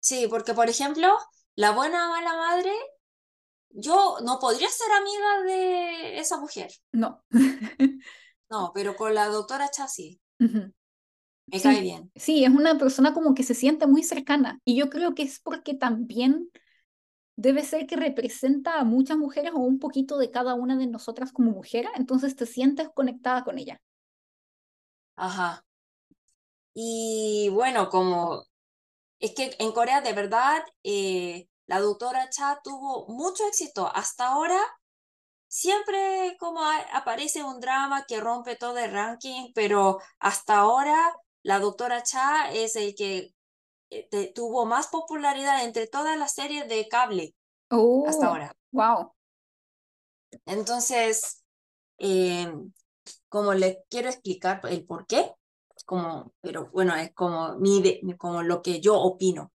Sí, porque por ejemplo, la buena mala madre, yo no podría ser amiga de esa mujer. No. No, pero con la doctora Chassi. Me cae bien. Sí, es una persona como que se siente muy cercana. Y yo creo que es porque también debe ser que representa a muchas mujeres o un poquito de cada una de nosotras como mujer, entonces te sientes conectada con ella. Ajá. Y bueno, como es que en Corea de verdad eh, la doctora Cha tuvo mucho éxito. Hasta ahora siempre como aparece un drama que rompe todo el ranking, pero hasta ahora la doctora Cha es el que eh, tuvo más popularidad entre todas las series de cable hasta oh, ahora. Wow. Entonces, em, como le quiero explicar el por qué, como, pero bueno, es como, mi, como lo que yo opino.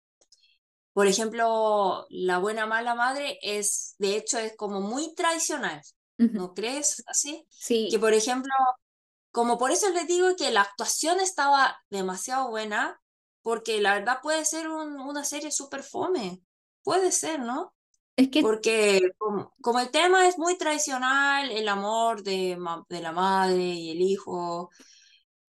Por ejemplo, La buena mala madre es, de hecho, es como muy tradicional. ¿No crees así? Sí. Que por ejemplo, como por eso les digo que la actuación estaba demasiado buena, porque la verdad puede ser una serie súper fome. Puede ser, ¿no? Es que... Porque como, el tema es muy tradicional, el amor de, de la madre y el hijo,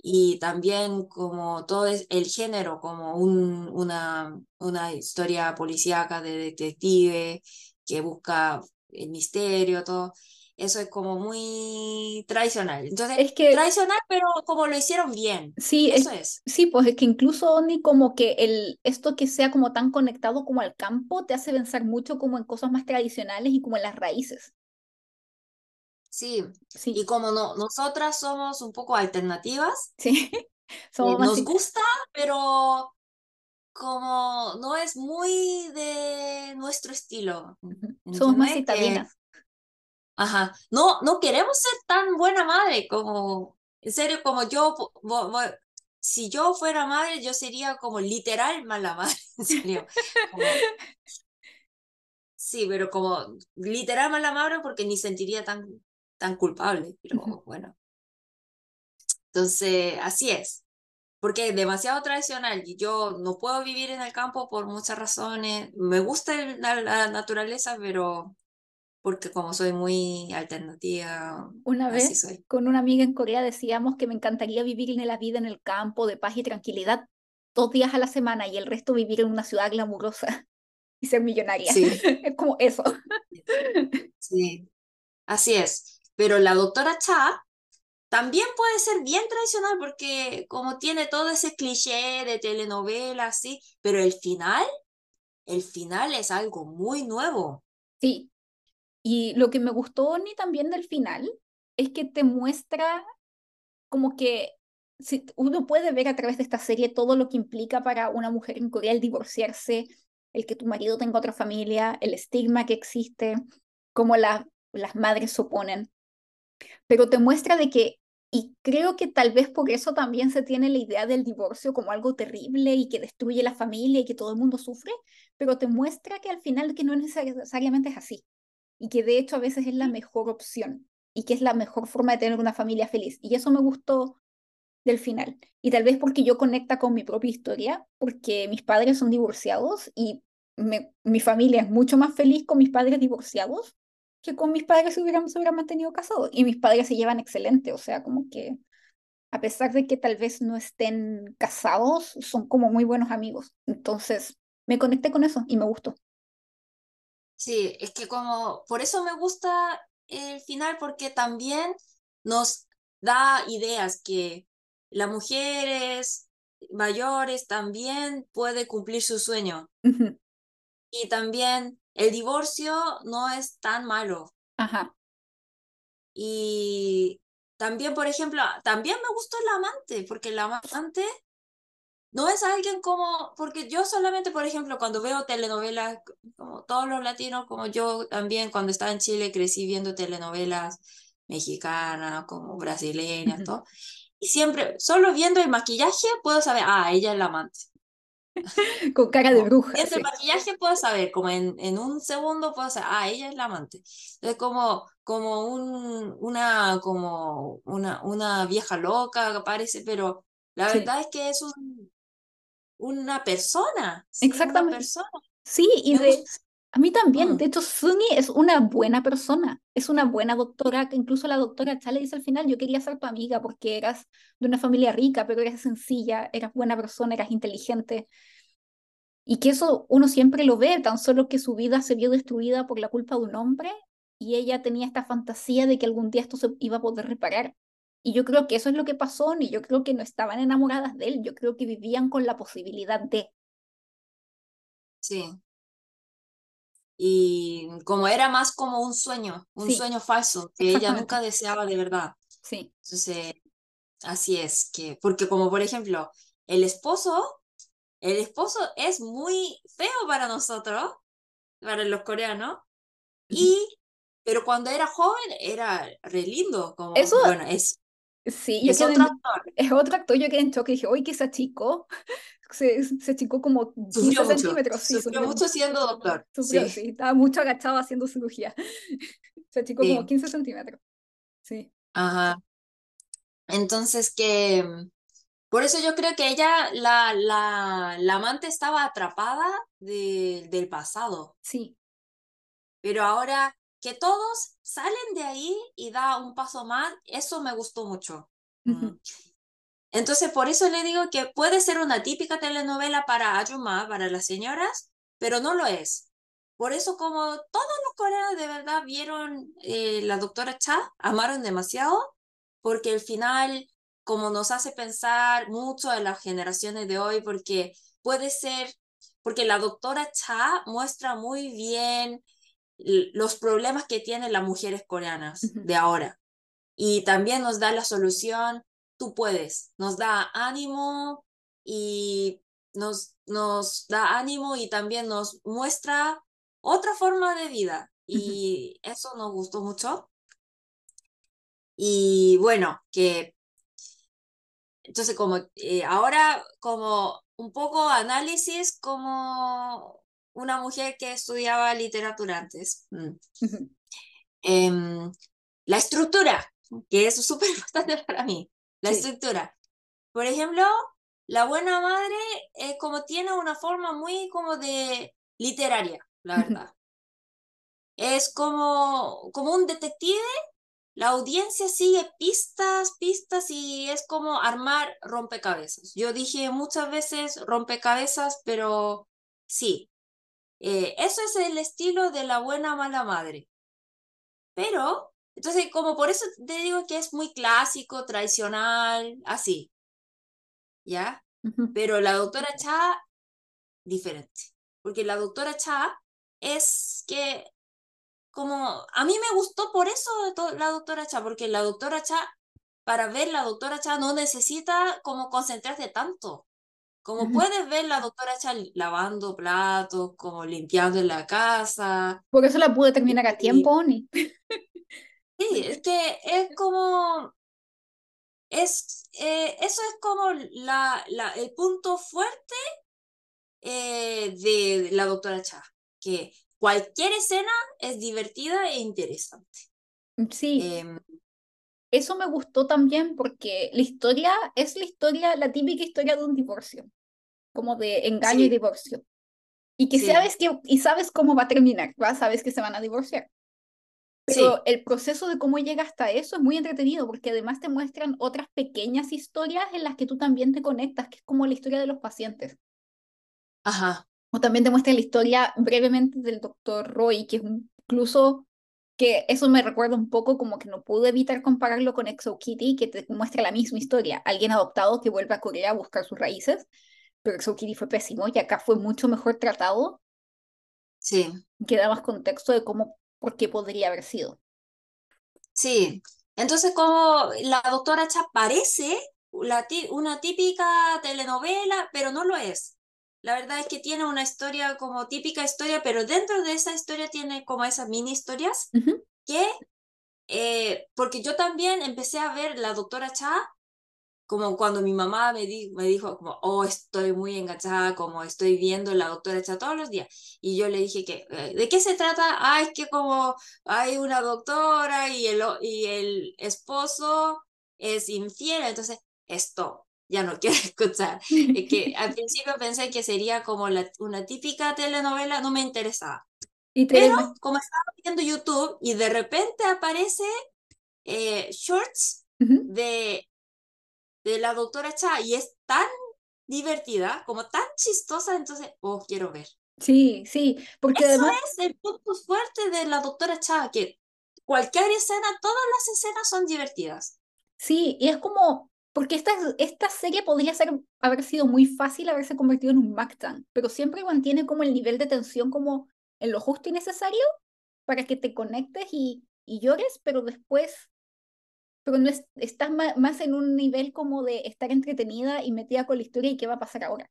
y también como todo es el género, como un, una, una historia policíaca de detective que busca el misterio, todo. Eso es como muy tradicional. Entonces, es que, tradicional, pero como lo hicieron bien. Sí, eso es, Sí, pues es que incluso ni como que el, esto que sea como tan conectado como al campo te hace pensar mucho como en cosas más tradicionales y como en las raíces. Sí, sí. y como no, nosotras somos un poco alternativas, sí. somos nos gusta, pero como no es muy de nuestro estilo. Somos más citadinas. Ajá, no, no queremos ser tan buena madre como, en serio, como yo, si yo fuera madre, yo sería como literal mala madre, en serio. sí, pero como literal mala madre porque ni sentiría tan, tan culpable, pero bueno. Entonces, así es, porque es demasiado tradicional y yo no puedo vivir en el campo por muchas razones. Me gusta la naturaleza, pero porque como soy muy alternativa, una vez soy. con una amiga en Corea decíamos que me encantaría vivir en la vida en el campo de paz y tranquilidad dos días a la semana y el resto vivir en una ciudad glamurosa y ser millonaria. Sí. es como eso. Sí, así es. Pero la doctora Cha también puede ser bien tradicional porque como tiene todo ese cliché de telenovela, así, pero el final, el final es algo muy nuevo. Sí, y lo que me gustó ni también del final es que te muestra como que si uno puede ver a través de esta serie todo lo que implica para una mujer en Corea el divorciarse, el que tu marido tenga otra familia, el estigma que existe, cómo las madres se oponen. Pero te muestra de que, y creo que tal vez por eso también se tiene la idea del divorcio como algo terrible y que destruye la familia y que todo el mundo sufre, pero te muestra que al final que no necesariamente es así y que de hecho a veces es la mejor opción y que es la mejor forma de tener una familia feliz. Y eso me gustó del final. Y tal vez porque yo conecta con mi propia historia, porque mis padres son divorciados y mi familia es mucho más feliz con mis padres divorciados que con mis padres se hubieran, se hubieran mantenido casados. Y mis padres se llevan excelente, o sea, como que a pesar de que tal vez no estén casados, son como muy buenos amigos. Entonces me conecté con eso y me gustó. Sí, es que como, por eso me gusta el final, porque también nos da ideas que las mujeres mayores también puede cumplir su sueño. Y también el divorcio no es tan malo. Ajá. Y también, por ejemplo, también me gustó el amante, porque el amante no es alguien como, porque yo solamente, por ejemplo, cuando veo telenovelas, como todos los latinos, como yo también cuando estaba en Chile crecí viendo telenovelas mexicanas, como brasileñas, todo. Y siempre, solo viendo el maquillaje, puedo saber, ah, ella es la amante. Con cara de bruja. Viendo el maquillaje puedo saber, como en, en un segundo puedo saber, ah, ella es la amante. Es como, como un, una, como una, una vieja loca que aparece, pero la verdad es que es un, una persona. Exactamente. Una persona. Sí, y de, a mí también. Mm. De hecho, Sunny es una buena persona. Es una buena doctora, que incluso la doctora Chale dice al final, yo quería ser tu amiga porque eras de una familia rica, pero eras sencilla, eras buena persona, eras inteligente. Y que eso uno siempre lo ve, tan solo que su vida se vio destruida por la culpa de un hombre y ella tenía esta fantasía de que algún día esto se iba a poder reparar. Y yo creo que eso es lo que pasó, ni yo creo que no estaban enamoradas de él, yo creo que vivían con la posibilidad de. Sí. Y como era más como un sueño, un sueño falso, que ella nunca deseaba de verdad. Sí. Entonces, así es, que, porque como por ejemplo, el esposo, el esposo es muy feo para nosotros, para los coreanos, y, pero cuando era joven era re lindo, como, Eso, bueno, es Sí, yo Es quedé otro en- actor. es otro actor, yo quedé en shock y dije, uy, que se achicó, se, se achicó como 15 Sufrió mucho. centímetros, sí, Sufrió sufrió, mucho siendo doctor. sufrió, Sí, sí, estaba mucho agachado haciendo cirugía, se achicó como sí. 15 centímetros, sí. Ajá. Entonces que mm, por eso yo creo que ella, la, la, la amante estaba atrapada de- del pasado, Sí, pero ahora que todos salen de ahí y da un paso más, eso me gustó mucho. Mm. Entonces por eso le digo que puede ser una típica telenovela para Ayuma, para las señoras, pero no lo es. Por eso como todos los coreanos de verdad vieron eh, la doctora Cha, amaron demasiado, porque el final como nos hace pensar mucho en las generaciones de hoy, porque puede ser, porque la doctora Cha muestra muy bien los problemas que tienen las mujeres coreanas de ahora. Y también nos da la solución, tú puedes, nos da ánimo y nos, nos da ánimo y también nos muestra otra forma de vida. Y eso nos gustó mucho. Y bueno, que entonces como eh, ahora como un poco análisis como una mujer que estudiaba literatura antes. Mm. Em, la estructura, que es súper importante para mí, la Sí, estructura. Por ejemplo, la buena madre es como tiene una forma muy como de literaria, la verdad. Es como, como un detective, la audiencia sigue pistas, pistas y es como armar rompecabezas. Yo dije muchas veces rompecabezas, pero sí, eh, eso es el estilo de la buena mala madre. Pero, entonces, como por eso te digo que es muy clásico, tradicional, así, ¿ya? Pero la doctora Cha, diferente. Porque la doctora Cha es que, como, a mí me gustó por eso la doctora Cha, porque la doctora Cha, para ver la doctora Cha no necesita como concentrarse tanto. Como puedes ver la doctora Cha lavando platos, como limpiando en la casa. Por eso la pude terminar a Y tiempo, Oni. sí, es que es como es, eh, eso es como la, la, el punto fuerte eh, de la doctora Cha, que cualquier escena es divertida e interesante. Sí, Em, eso me gustó también porque la historia es la historia, la típica historia de un divorcio, como de engaño y sí, divorcio. Y que sí, sabes que, y sabes cómo va a terminar, ¿va? Sabes que se van a divorciar. sí, Pero el proceso de cómo llega hasta eso es muy entretenido porque además te muestran otras pequeñas historias en las que tú también te conectas, que es como la historia de los pacientes. ajá, O también te muestra la historia brevemente del doctor Roy, que es un- incluso que eso me recuerda un poco como que no pude evitar compararlo con Exo Kitty, que te muestra la misma historia. Alguien adoptado que vuelve a Corea a buscar sus raíces, pero Exo Kitty fue pésimo y acá fue mucho mejor tratado, sí, que da más contexto de cómo, por qué podría haber sido. sí. Entonces, como la doctora Cha parece una típica telenovela, pero no lo es. La verdad es que tiene una historia como típica historia, pero dentro de esa historia tiene como esas mini historias que, eh, porque yo también empecé a ver la doctora Cha como cuando mi mamá me, di- me dijo como, oh, estoy muy enganchada, como estoy viendo la doctora Cha todos los días. Y yo le dije que, eh, ¿de qué se trata? Ah, es que como hay una doctora y el, y el esposo es infiel, entonces, esto, ya no quiero escuchar. Es que al principio pensé que sería como la, una típica telenovela, no me interesaba. Y te Pero dema- como estaba viendo YouTube y de repente aparece eh, shorts Ujú, de, de la doctora Cha y es tan divertida, como tan chistosa, entonces, oh, quiero ver. Sí, sí, porque Eso además es el punto fuerte de la doctora Cha, que cualquier escena, todas las escenas son divertidas. Sí, y es como, porque esta, esta serie podría ser, haber sido muy fácil haberse convertido en un Mactan, pero siempre mantiene como el nivel de tensión como en lo justo y necesario para que te conectes y, y llores, pero después, pero no es, estás ma- más en un nivel como de estar entretenida y metida con la historia y qué va a pasar ahora.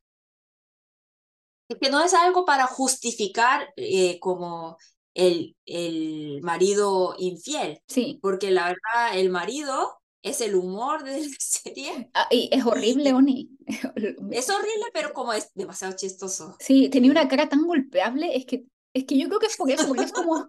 Es que no es algo para justificar eh, como el, el marido infiel, Sí, porque la verdad, el marido es el humor de la serie. Ah, y es horrible, Oni. Es horrible, pero como es demasiado chistoso. Sí, tenía una cara tan golpeable, es que, es que yo creo que es por eso, porque es como,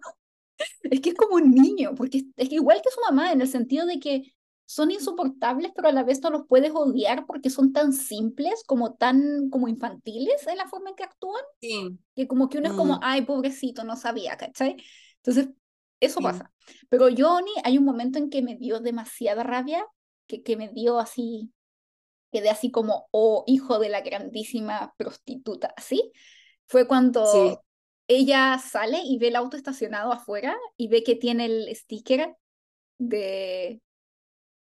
es que es como un niño, porque es que igual que su mamá, en el sentido de que son insoportables, pero a la vez no los puedes odiar porque son tan simples, como tan como infantiles en la forma en que actúan, Sí. que como que uno es como, Mm. ay, pobrecito, no sabía, ¿cachai? Entonces, eso pasa. Pero Oni, hay un momento en que me dio demasiada rabia, que, que me dio así, quedé así como, oh, hijo de la grandísima prostituta, ¿así? Fue cuando Sí. ella sale y ve el auto estacionado afuera y ve que tiene el sticker de,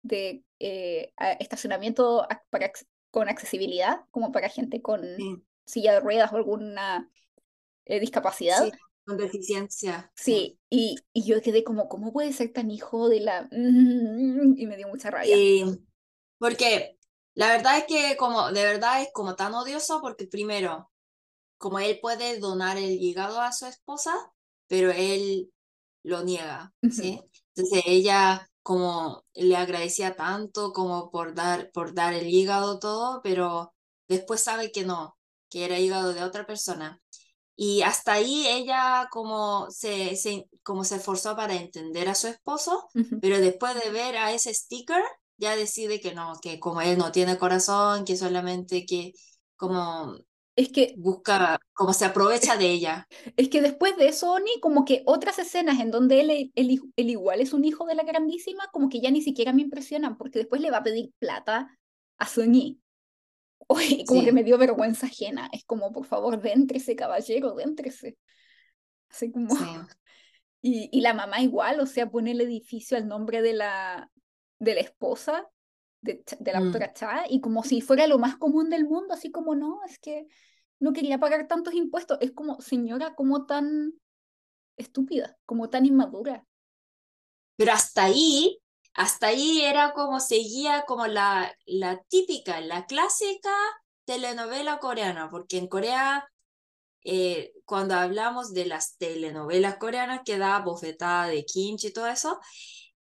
de eh, estacionamiento ac- para, con accesibilidad, como para gente con Sí. silla de ruedas o alguna eh, discapacidad. Sí, con deficiencia. Sí, y, y yo quedé como, ¿cómo puede ser tan hijo de la...? Y me dio mucha rabia. Y porque la verdad es que como de verdad es como tan odioso porque primero, como él puede donar el hígado a su esposa, pero él lo niega, ¿sí? Entonces ella como le agradecía tanto como por dar, por dar el hígado todo, pero después sabe que no, que era hígado de otra persona. Y hasta ahí ella como se, se, como se esforzó para entender a su esposo, pero después de ver a ese sticker, ya decide que no, que como él no tiene corazón, que solamente que como Es que, busca, como se aprovecha de ella. es que después de eso, Oni, como que otras escenas en donde él, él, él igual es un hijo de la grandísima, como que ya ni siquiera me impresionan, porque después le va a pedir plata a Soñi. Oye, como que Sí. me dio vergüenza ajena. Es como, por favor, déntrese, caballero, déntrese. Así como... Sí, Y, y la mamá igual, o sea, pone el edificio al nombre de la, de la esposa de, de la Mm. doctora Cha, y como si fuera lo más común del mundo, así como no, es que no quería pagar tantos impuestos. Es como, señora, como tan estúpida, como tan inmadura. pero hasta ahí, hasta ahí era como seguía como la, la típica, la clásica telenovela coreana, porque en Corea, eh, cuando hablamos de las telenovelas coreanas que da bofetada de kimchi y todo eso,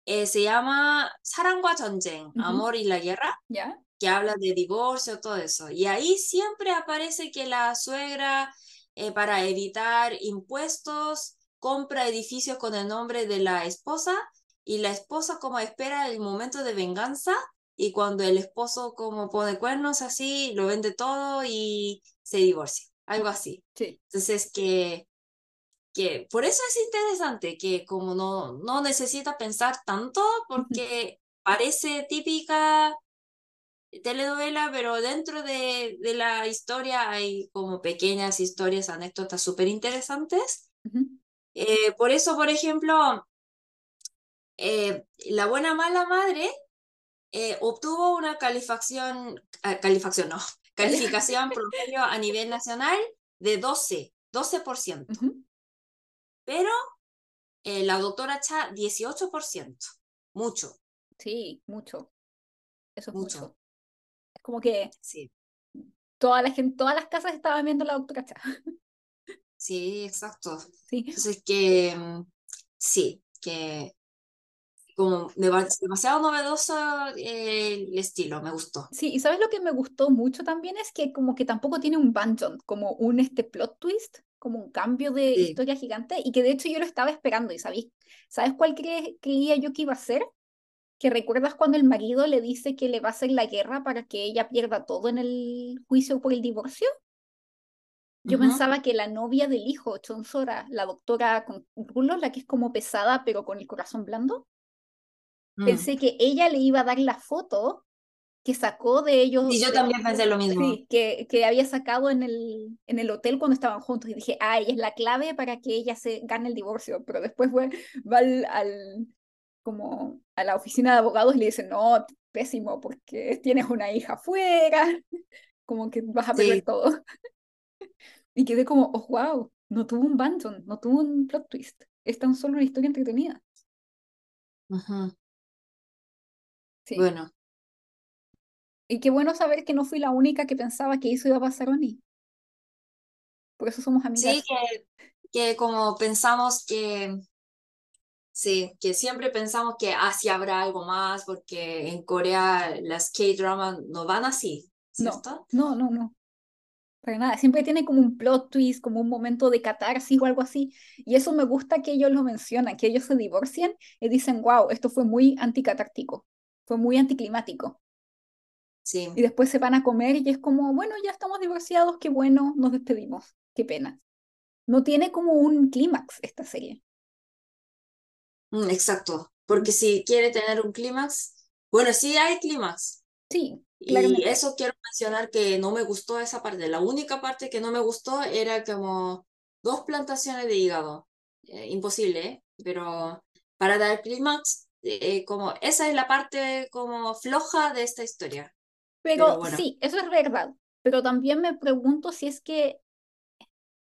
eh, se llama Sarangwa Chonjeng, uh. Amor y la Guerra, yeah. que habla de divorcio, todo eso. Y ahí siempre aparece que la suegra, eh, para evitar impuestos, compra edificios con el nombre de la esposa y la esposa como espera el momento de venganza y cuando el esposo como pone cuernos así, lo vende todo y se divorcia, algo así. Sí. Entonces que, que por eso es interesante que como no, no necesita pensar tanto porque parece típica telenovela, pero dentro de, de la historia hay como pequeñas historias, anécdotas súper interesantes. Ujú. Eh, por eso, por ejemplo, eh, La buena mala madre eh, obtuvo una calificación, ah, calificación no, calificación promedio a nivel nacional de 12, 12%, Ujú. pero eh, la doctora Cha 18%, mucho, Sí, mucho. Eso es Mucho. mucho. Es como que sí, toda la gente, todas las casas estaban viendo a la doctora Cha. sí, exacto. Sí. Entonces que mm, sí, que como dema- demasiado novedoso eh, el estilo, me gustó. Sí, y sabes lo que me gustó mucho también es que como que tampoco tiene un banjon, como un este plot twist, como un cambio de Sí. historia gigante, y que de hecho yo lo estaba esperando, y ¿sabéis? ¿Sabes cuál cre- creía yo que iba a ser? Que recuerdas cuando el marido le dice que le va a hacer la guerra para que ella pierda todo en el juicio por el divorcio. Yo pensaba que la novia del hijo, Chonsora, la doctora con rulos, la que es como pesada pero con el corazón blando, Mm. pensé que ella le iba a dar la foto que sacó de ellos. Sí, yo también pensé lo mismo. Sí, que, que había sacado en el, en el hotel cuando estaban juntos y dije, ay, es la clave para que ella se gane el divorcio, pero después fue- va al, al- como a la oficina de abogados y le dicen, no, pésimo, porque tienes una hija afuera, como que vas a perder Sí. todo. Y quedé como, oh, wow, no tuvo un banton, no tuvo un plot twist, es tan solo una historia entretenida. Ujú. Sí. Bueno, Y qué bueno saber que no fui la única que pensaba que eso iba a pasar, Oni. Por eso somos amigas. sí, que, que como pensamos que Sí, que siempre pensamos que así habrá algo más, porque en Corea las K-dramas no van así, ¿cierto? No, no, no, no. Para nada, siempre tiene como un plot twist, como un momento de catarsis o algo así. Y eso me gusta que ellos lo mencionan, que ellos se divorcian y dicen, wow, esto fue muy anticatártico, fue muy anticlimático. Sí. Y después se van a comer y es como, bueno, ya estamos divorciados, qué bueno, nos despedimos, qué pena. No tiene como un clímax esta serie. Mm, exacto, porque si quiere tener un clímax, bueno, sí hay clímax. Sí, y eso quiero mencionar que no me gustó esa parte. La única parte que no me gustó era como dos plantaciones de hígado. Eh, imposible, ¿eh? pero para dar clímax, eh, como esa es la parte como floja de esta historia. Pero, sí, eso es verdad. Pero también me pregunto si es que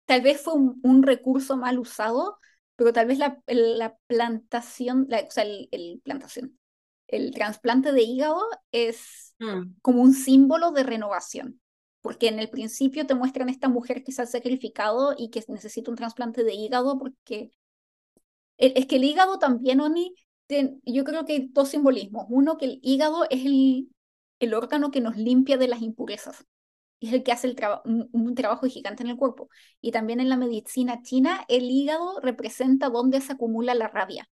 tal vez fue un, recurso mal usado, pero tal vez la, la plantación, la, o sea, el, plantación, el trasplante de hígado es mm. como un símbolo de renovación. Porque en el principio te muestran esta mujer que se ha sacrificado y que necesita un trasplante de hígado porque es que el hígado también, Oni, yo creo que hay dos simbolismos. Uno, que el hígado es el, el órgano que nos limpia de las impurezas. Es el que hace el un, trabajo gigante en el cuerpo. Y también en la medicina china, el hígado representa dónde se acumula la rabia.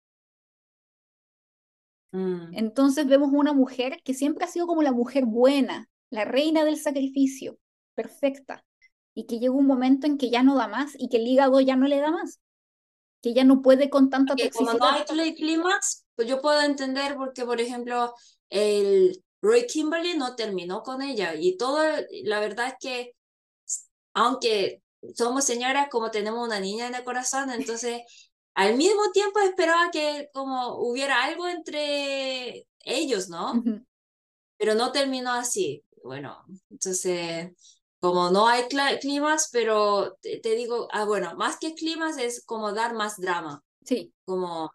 Mm. Entonces vemos una mujer que siempre ha sido como la mujer buena, la reina del sacrificio, perfecta, y que llega un momento en que ya no da más y que el hígado ya no le da más, que ya no puede con tanta toxicidad. Como no hay clímax, pues yo puedo entender porque, por ejemplo, el, Roy Kimberly no terminó con ella y todo, la verdad es que, aunque somos señoras, como tenemos una niña en el corazón, entonces al mismo tiempo esperaba que como hubiera algo entre ellos, ¿no? Pero no terminó así. Bueno, entonces, como no hay climas, pero te, digo, ah, bueno, más que climas es como dar más drama. Sí. Como...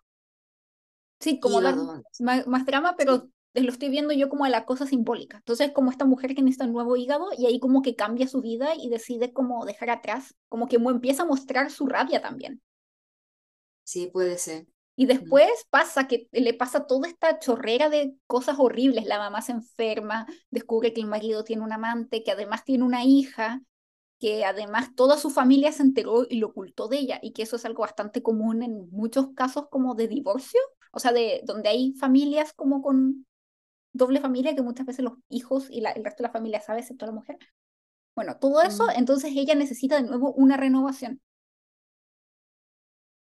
Sí, como dar más, drama, pero lo estoy viendo yo como a la cosa simbólica. Entonces, como esta mujer que necesita un nuevo hígado y ahí como que cambia su vida y decide como dejar atrás, como que empieza a mostrar su rabia también. Sí, puede ser. Y después pasa que le pasa toda esta chorrera de cosas horribles. La mamá se enferma, descubre que el marido tiene un amante, que además tiene una hija, que además toda su familia se enteró y lo ocultó de ella, y que eso es algo bastante común en muchos casos como de divorcio, o sea, de donde hay familias como con doble familia que muchas veces los hijos y el resto de la familia sabe, excepto la mujer. Bueno, todo eso, entonces ella necesita de nuevo una renovación.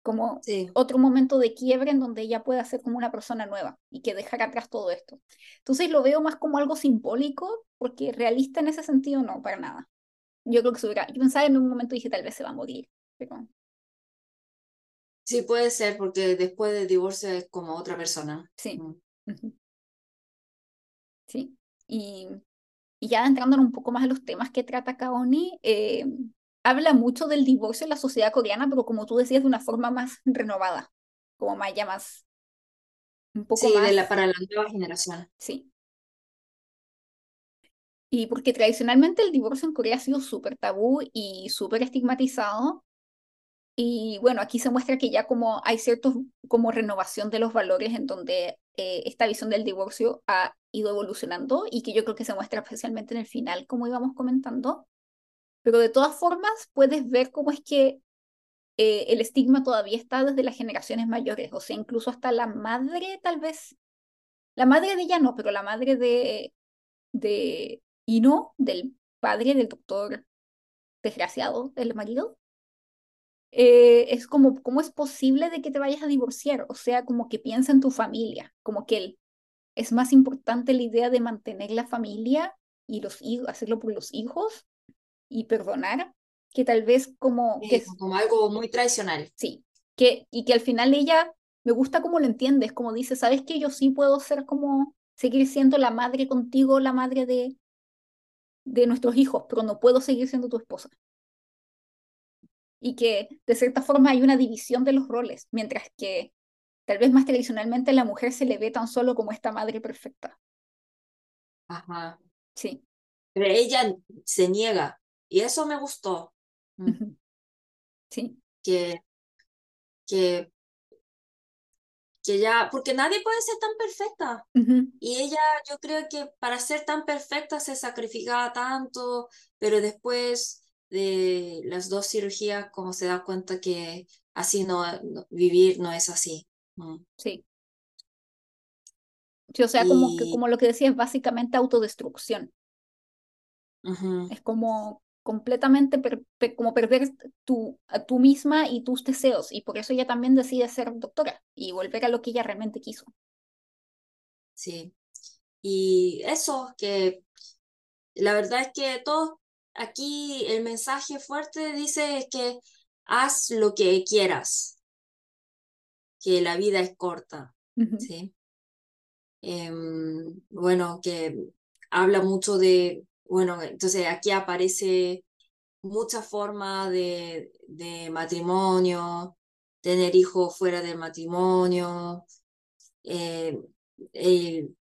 Como otro momento de quiebre en donde ella pueda ser como una persona nueva y que dejar atrás todo esto. Entonces lo veo más como algo simbólico, porque realista en ese sentido no, para nada. Yo creo que se hubiera, yo pensaba en un momento dije tal vez se va a morir, pero... Sí, puede ser, porque después del divorcio es como otra persona. Sí. Mm. ¿sí? Y, y ya entrando un poco más a los temas que trata Kaoni, eh, habla mucho del divorcio en la sociedad coreana, pero como tú decías, de una forma más renovada, como más ya más... Un poco sí, De la, para la nueva generación. Sí. Y porque tradicionalmente el divorcio en Corea ha sido súper tabú y súper estigmatizado, y bueno, aquí se muestra que ya como hay ciertos como renovación de los valores en donde eh, esta visión del divorcio ha ido evolucionando y que yo creo que se muestra especialmente en el final, como íbamos comentando. Pero de todas formas, puedes ver cómo es que eh, el estigma todavía está desde las generaciones mayores, o sea, incluso hasta la madre, tal vez, la madre de ella no, pero la madre de, de Ino, del padre del doctor desgraciado, del marido, eh, es como, ¿cómo es posible de que te vayas a divorciar? O sea, como que piensa en tu familia, como que es más importante la idea de mantener la familia y los hijos, hacerlo por los hijos y perdonar, que tal vez como... que como algo muy tradicional. Sí, que, y que al final ella, me gusta cómo lo entiendes, como dice, ¿sabes que yo sí puedo ser como, seguir siendo la madre contigo, la madre de, de nuestros hijos, pero no puedo seguir siendo tu esposa? y que de cierta forma hay una división de los roles, mientras que tal vez más tradicionalmente la mujer se le ve tan solo como esta madre perfecta. Ajá. Sí. Pero ella se niega y eso me gustó. Sí. Que, que que ya, porque nadie puede ser tan perfecta. Y ella, yo creo que para ser tan perfecta se sacrificaba tanto, pero después de las dos cirugías, como se da cuenta que así no, no- vivir no es así. Mm. Sí. Sí, o sea, como que, como lo que decía, es básicamente autodestrucción. Es como completamente per- per- como perder tu, a tú misma y tus deseos. Y por eso ella también decide ser doctora y volver a lo que ella realmente quiso. sí. Y eso, que la verdad es que todo aquí el mensaje fuerte dice que haz lo que quieras, que la vida es corta. ¿sí? Em, bueno, que habla mucho de, bueno, entonces aquí aparece mucha forma de, de matrimonio, tener hijos fuera del matrimonio, eh, el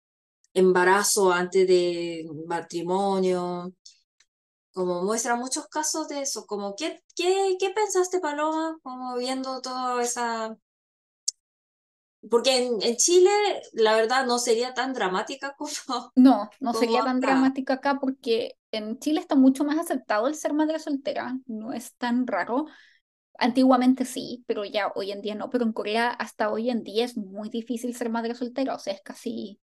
embarazo antes del matrimonio, como muestra muchos casos de eso, como ¿qué, qué, qué pensaste, Paloma? Como viendo toda esa... Porque en, en Chile, la verdad, no sería tan dramática como, No, no como sería tan acá. dramático acá porque en Chile está mucho más aceptado el ser madre soltera, no es tan raro. Antiguamente sí, pero ya hoy en día no. Pero en Corea hasta hoy en día es muy difícil ser madre soltera, o sea, es casi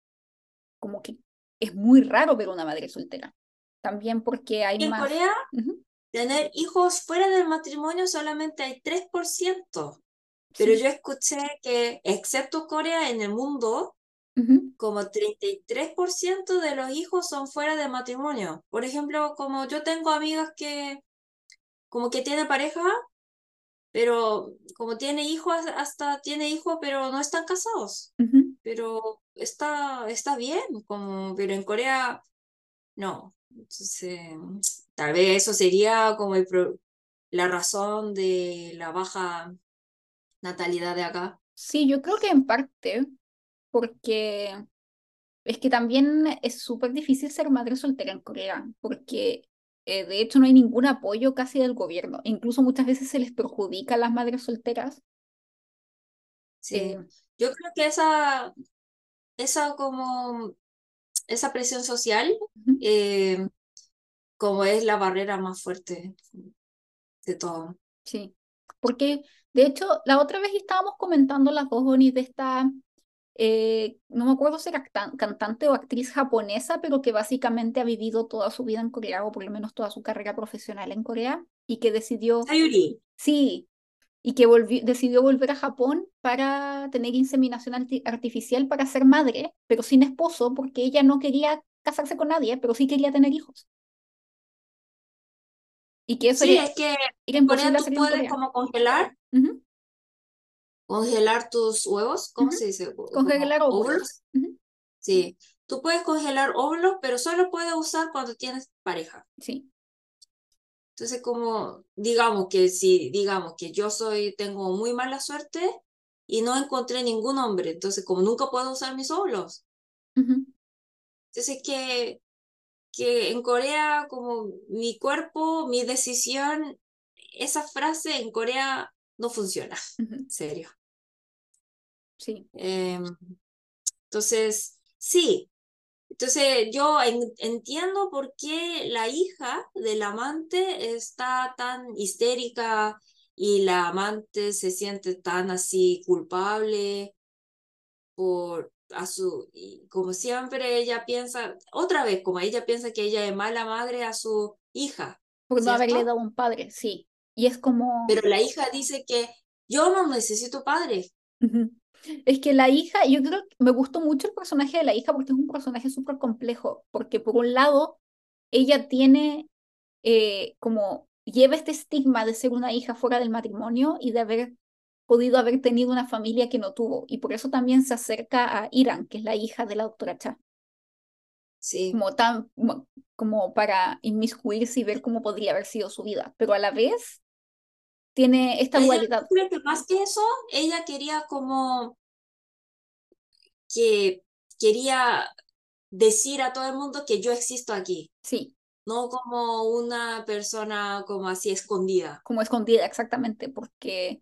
como que es muy raro ver una madre soltera. También porque hay En más... Corea, Ujú, tener hijos fuera del matrimonio solamente hay 3%. Pero sí, yo escuché que, excepto Corea, en el mundo, ujú, como 33% de los hijos son fuera de matrimonio. Por ejemplo, como yo tengo amigas que como que tiene pareja, pero como tiene hijos, hasta tiene hijos, pero no están casados. ujú. Pero está, está bien, como, pero en Corea no. Entonces, tal vez eso sería como el pro- la razón de la baja natalidad de acá. Sí, yo creo que en parte porque es que también es súper difícil ser madre soltera en Corea, porque eh, de hecho no hay ningún apoyo casi del gobierno. Incluso muchas veces se les perjudica a las madres solteras. Sí. Eh, Yo creo que esa, esa como, esa presión social, eh, como es la barrera más fuerte de todo. Sí, porque de hecho la otra vez estábamos comentando las dos Onis de esta, eh, no me acuerdo si era can- cantante o actriz japonesa, pero que básicamente ha vivido toda su vida en Corea, o por lo menos toda su carrera profesional en Corea, y que decidió, Sayuri. sí, y que volvió, decidió volver a Japón para tener inseminación arti- artificial para ser madre, pero sin esposo, porque ella no quería casarse con nadie, pero sí quería tener hijos. Y que eso Sí, es que en Corea tú puedes Corea. como congelar, congelar tus huevos, ¿cómo se dice? Congelar óvulos. Sí, tú puedes congelar óvulos, pero solo puedes usar cuando tienes pareja. Sí. Entonces, como digamos que si digamos que yo soy tengo muy mala suerte y no encontré ningún hombre, entonces como nunca puedo usar mis óvulos. Entonces que que en Corea como mi cuerpo, mi decisión, esa frase en Corea no funciona, en serio. Sí. Em, entonces, sí. Entonces, yo en- entiendo por qué la hija del amante está tan histérica y la amante se siente tan así culpable por a su, y como siempre ella piensa, otra vez, como ella piensa que ella es mala madre a su hija, Por no haberle dado un padre, sí. Y es como, Pero la hija dice que yo no necesito padre. Es que la hija, yo creo que me gustó mucho el personaje de la hija porque es un personaje súper complejo, porque por un lado, ella tiene eh, como, lleva este estigma de ser una hija fuera del matrimonio y de haber podido haber tenido una familia que no tuvo, y por eso también se acerca a Iran, que es la hija de la doctora Cha, Sí. como tan, como, para inmiscuirse y ver cómo podría haber sido su vida, pero a la vez tiene esta dualidad. creo que más que eso, ella quería como que quería decir a todo el mundo que yo existo aquí, Sí, no como una persona como así escondida. como escondida, exactamente, porque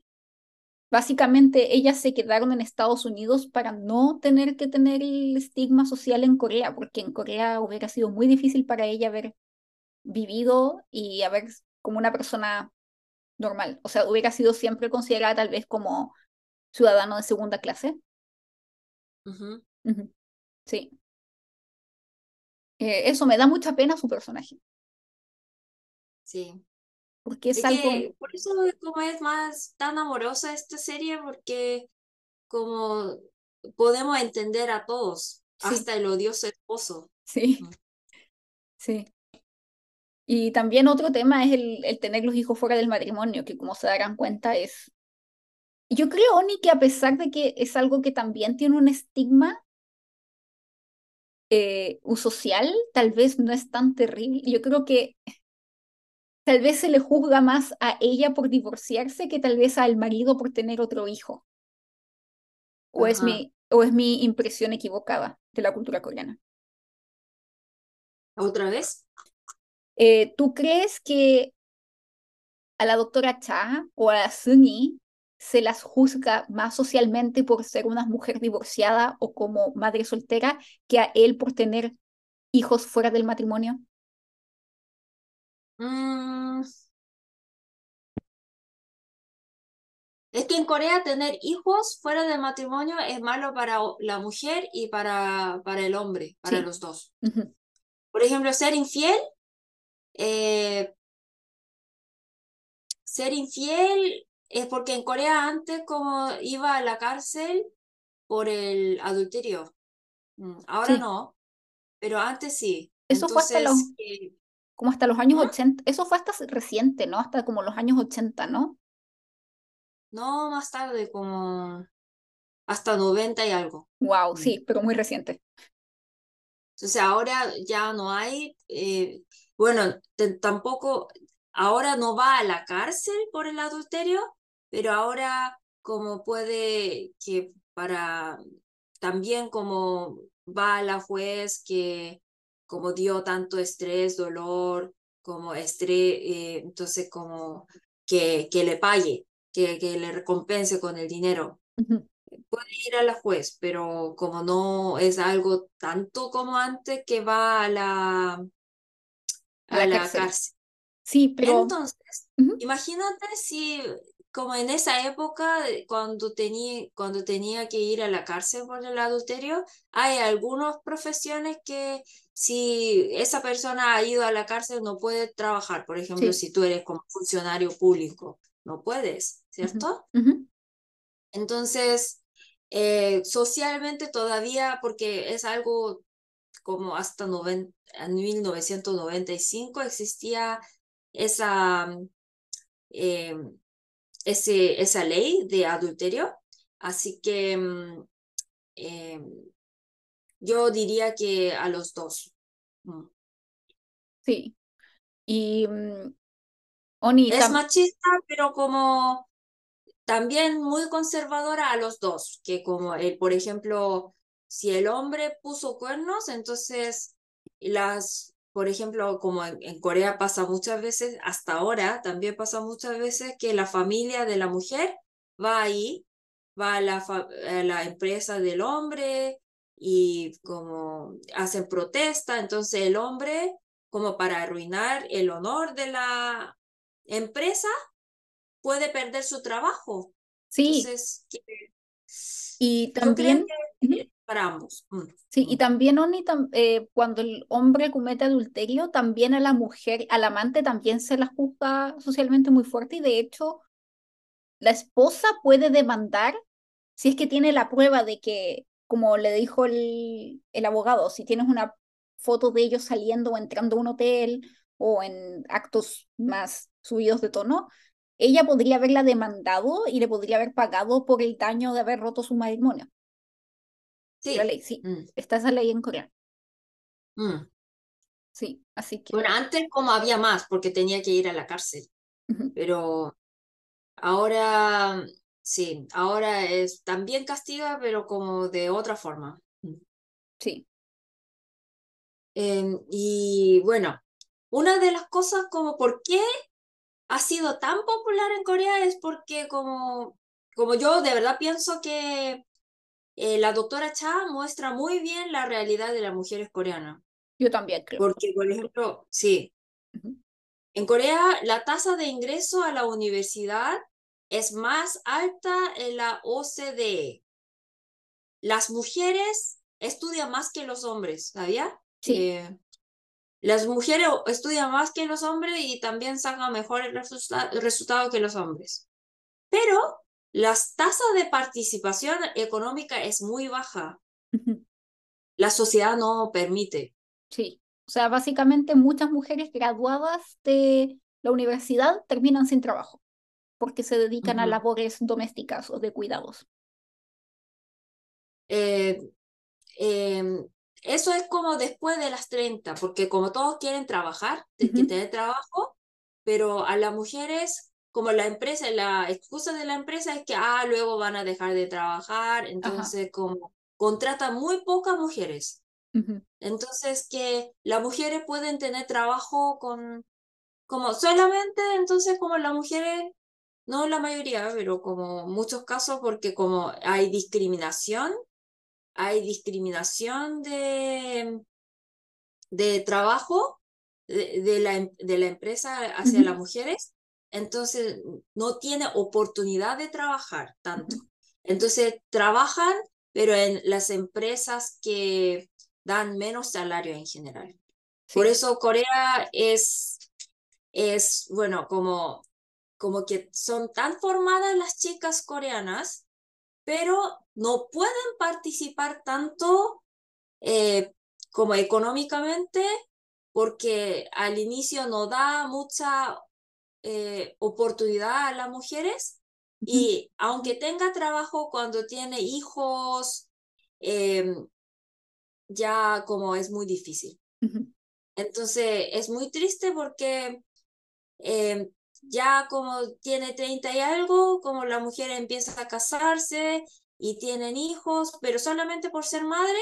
básicamente ellas se quedaron en Estados Unidos para no tener que tener el estigma social en Corea, porque en Corea hubiera sido muy difícil para ella haber vivido y haber como una persona normal. O sea, hubiera sido siempre considerada tal vez como ciudadano de segunda clase. Sí. Eh, eso me da mucha pena su personaje. Sí. Porque es, algo. por eso como es más tan amorosa esta serie, porque como podemos entender a todos, hasta el odioso esposo. Sí. Sí. Y también otro tema es el, el, tener los hijos fuera del matrimonio, que como se darán cuenta es... Yo creo, Oni, que a pesar de que es algo que también tiene un estigma eh, social, tal vez no es tan terrible. Yo creo que tal vez se le juzga más a ella por divorciarse que tal vez al marido por tener otro hijo. O es, mi, o es mi impresión equivocada de la cultura coreana. ¿Otra vez? Eh, ¿Tú crees que a la doctora Cha o a la Sunny se las juzga más socialmente por ser una mujer divorciada o como madre soltera que a él por tener hijos fuera del matrimonio? Mm. Es que en Corea tener hijos fuera del matrimonio es malo para la mujer y para, para el hombre, para los dos. Por ejemplo, ser infiel eh, ser infiel es porque en Corea antes como iba a la cárcel por el adulterio. Mm, ahora no, pero antes sí. Eso fue hasta los, como hasta los años 80, eso fue hasta reciente, ¿no? Hasta como los años 80, ¿no? No, más tarde, como hasta 90 y algo. Wow, mm. sí, pero muy reciente. Entonces ahora ya no hay, eh, bueno, tampoco, ahora no va a la cárcel por el adulterio, pero ahora como puede que para, también como va a la juez que como dio tanto estrés, dolor, como estrés, eh, entonces como que, que le pague, que, que le recompense con el dinero. Puede ir a la juez, pero como no es algo tanto como antes que va a la, a, la, cárcel. Sí, pero... Entonces, imagínate si, como en esa época, cuando tenía, cuando tenía que ir a la cárcel por el adulterio, hay algunas profesiones que si esa persona ha ido a la cárcel no puede trabajar. Por ejemplo, si tú eres como funcionario público, no puedes, ¿cierto? Entonces, eh, socialmente todavía, porque es algo como hasta en 1995 existía esa, eh, ese, esa ley de adulterio. Así que mm, eh, yo diría que a los dos. Mm. Sí. Y mm, es machista, pero como también muy conservadora a los dos, que como, el, por ejemplo, si el hombre puso cuernos, entonces las, por ejemplo, como en, Corea pasa muchas veces, hasta ahora también pasa muchas veces que la familia de la mujer va ahí, va a la, la empresa del hombre y como hacen protesta, entonces el hombre, como para arruinar el honor de la empresa, puede perder su trabajo. Sí. y también para ambos. Mm, sí, y mm. también, Oni, eh, cuando el hombre comete adulterio, también a la mujer, al amante también se la juzga socialmente muy fuerte y de hecho la esposa puede demandar si es que tiene la prueba de que, como le dijo el, el abogado, si tienes una foto de ellos saliendo o entrando a un hotel o en actos más subidos de tono, ella podría haberla demandado y le podría haber pagado por el daño de haber roto su matrimonio. Sí. La ley, sí. Mm. Está esa ley en Corea. Mm. Sí, así que. Bueno, antes como había más, porque tenía que ir a la cárcel. Pero ahora, sí, ahora es también castiga, pero como de otra forma. Mm. Sí. Em, y bueno, una de las cosas como por qué ha sido tan popular en Corea es porque como como yo de verdad pienso que eh, la doctora Cha muestra muy bien la realidad de las mujeres coreanas. Yo también creo. Porque, por ejemplo, sí, en Corea la tasa de ingreso a la universidad es más alta en la OCDE. Las mujeres estudian más que los hombres, ¿sabía? Sí. Eh, las mujeres estudian más que los hombres y también sacan mejores resultados que los hombres. Pero las tasas de participación económica es muy baja. La sociedad no permite. Sí, o sea, básicamente muchas mujeres graduadas de la universidad terminan sin trabajo porque se dedican a labores domésticas o de cuidados. Eh, em, eso es como después de las 30, porque como todos quieren trabajar, que tener trabajo, pero a las mujeres, como la empresa, la excusa de la empresa es que, ah, luego van a dejar de trabajar, entonces como contratan muy pocas mujeres. Entonces que las mujeres pueden tener trabajo con, como solamente, entonces como las mujeres no la mayoría, pero como muchos casos, porque como hay discriminación, hay discriminación de, de trabajo de, la, em, de la empresa hacia las mujeres, entonces no tiene oportunidad de trabajar tanto. Entonces trabajan, pero en las empresas que dan menos salario en general. Por eso Corea es, es, bueno, como como que son tan formadas las chicas coreanas, pero no pueden participar tanto eh, como económicamente porque al inicio no da mucha eh, oportunidad a las mujeres. Y aunque tenga trabajo cuando tiene hijos, em, ya como es muy difícil. Entonces es muy triste porque em, ya como tiene 30 y algo, como la mujer empieza a casarse y tienen hijos, pero solamente por ser madre,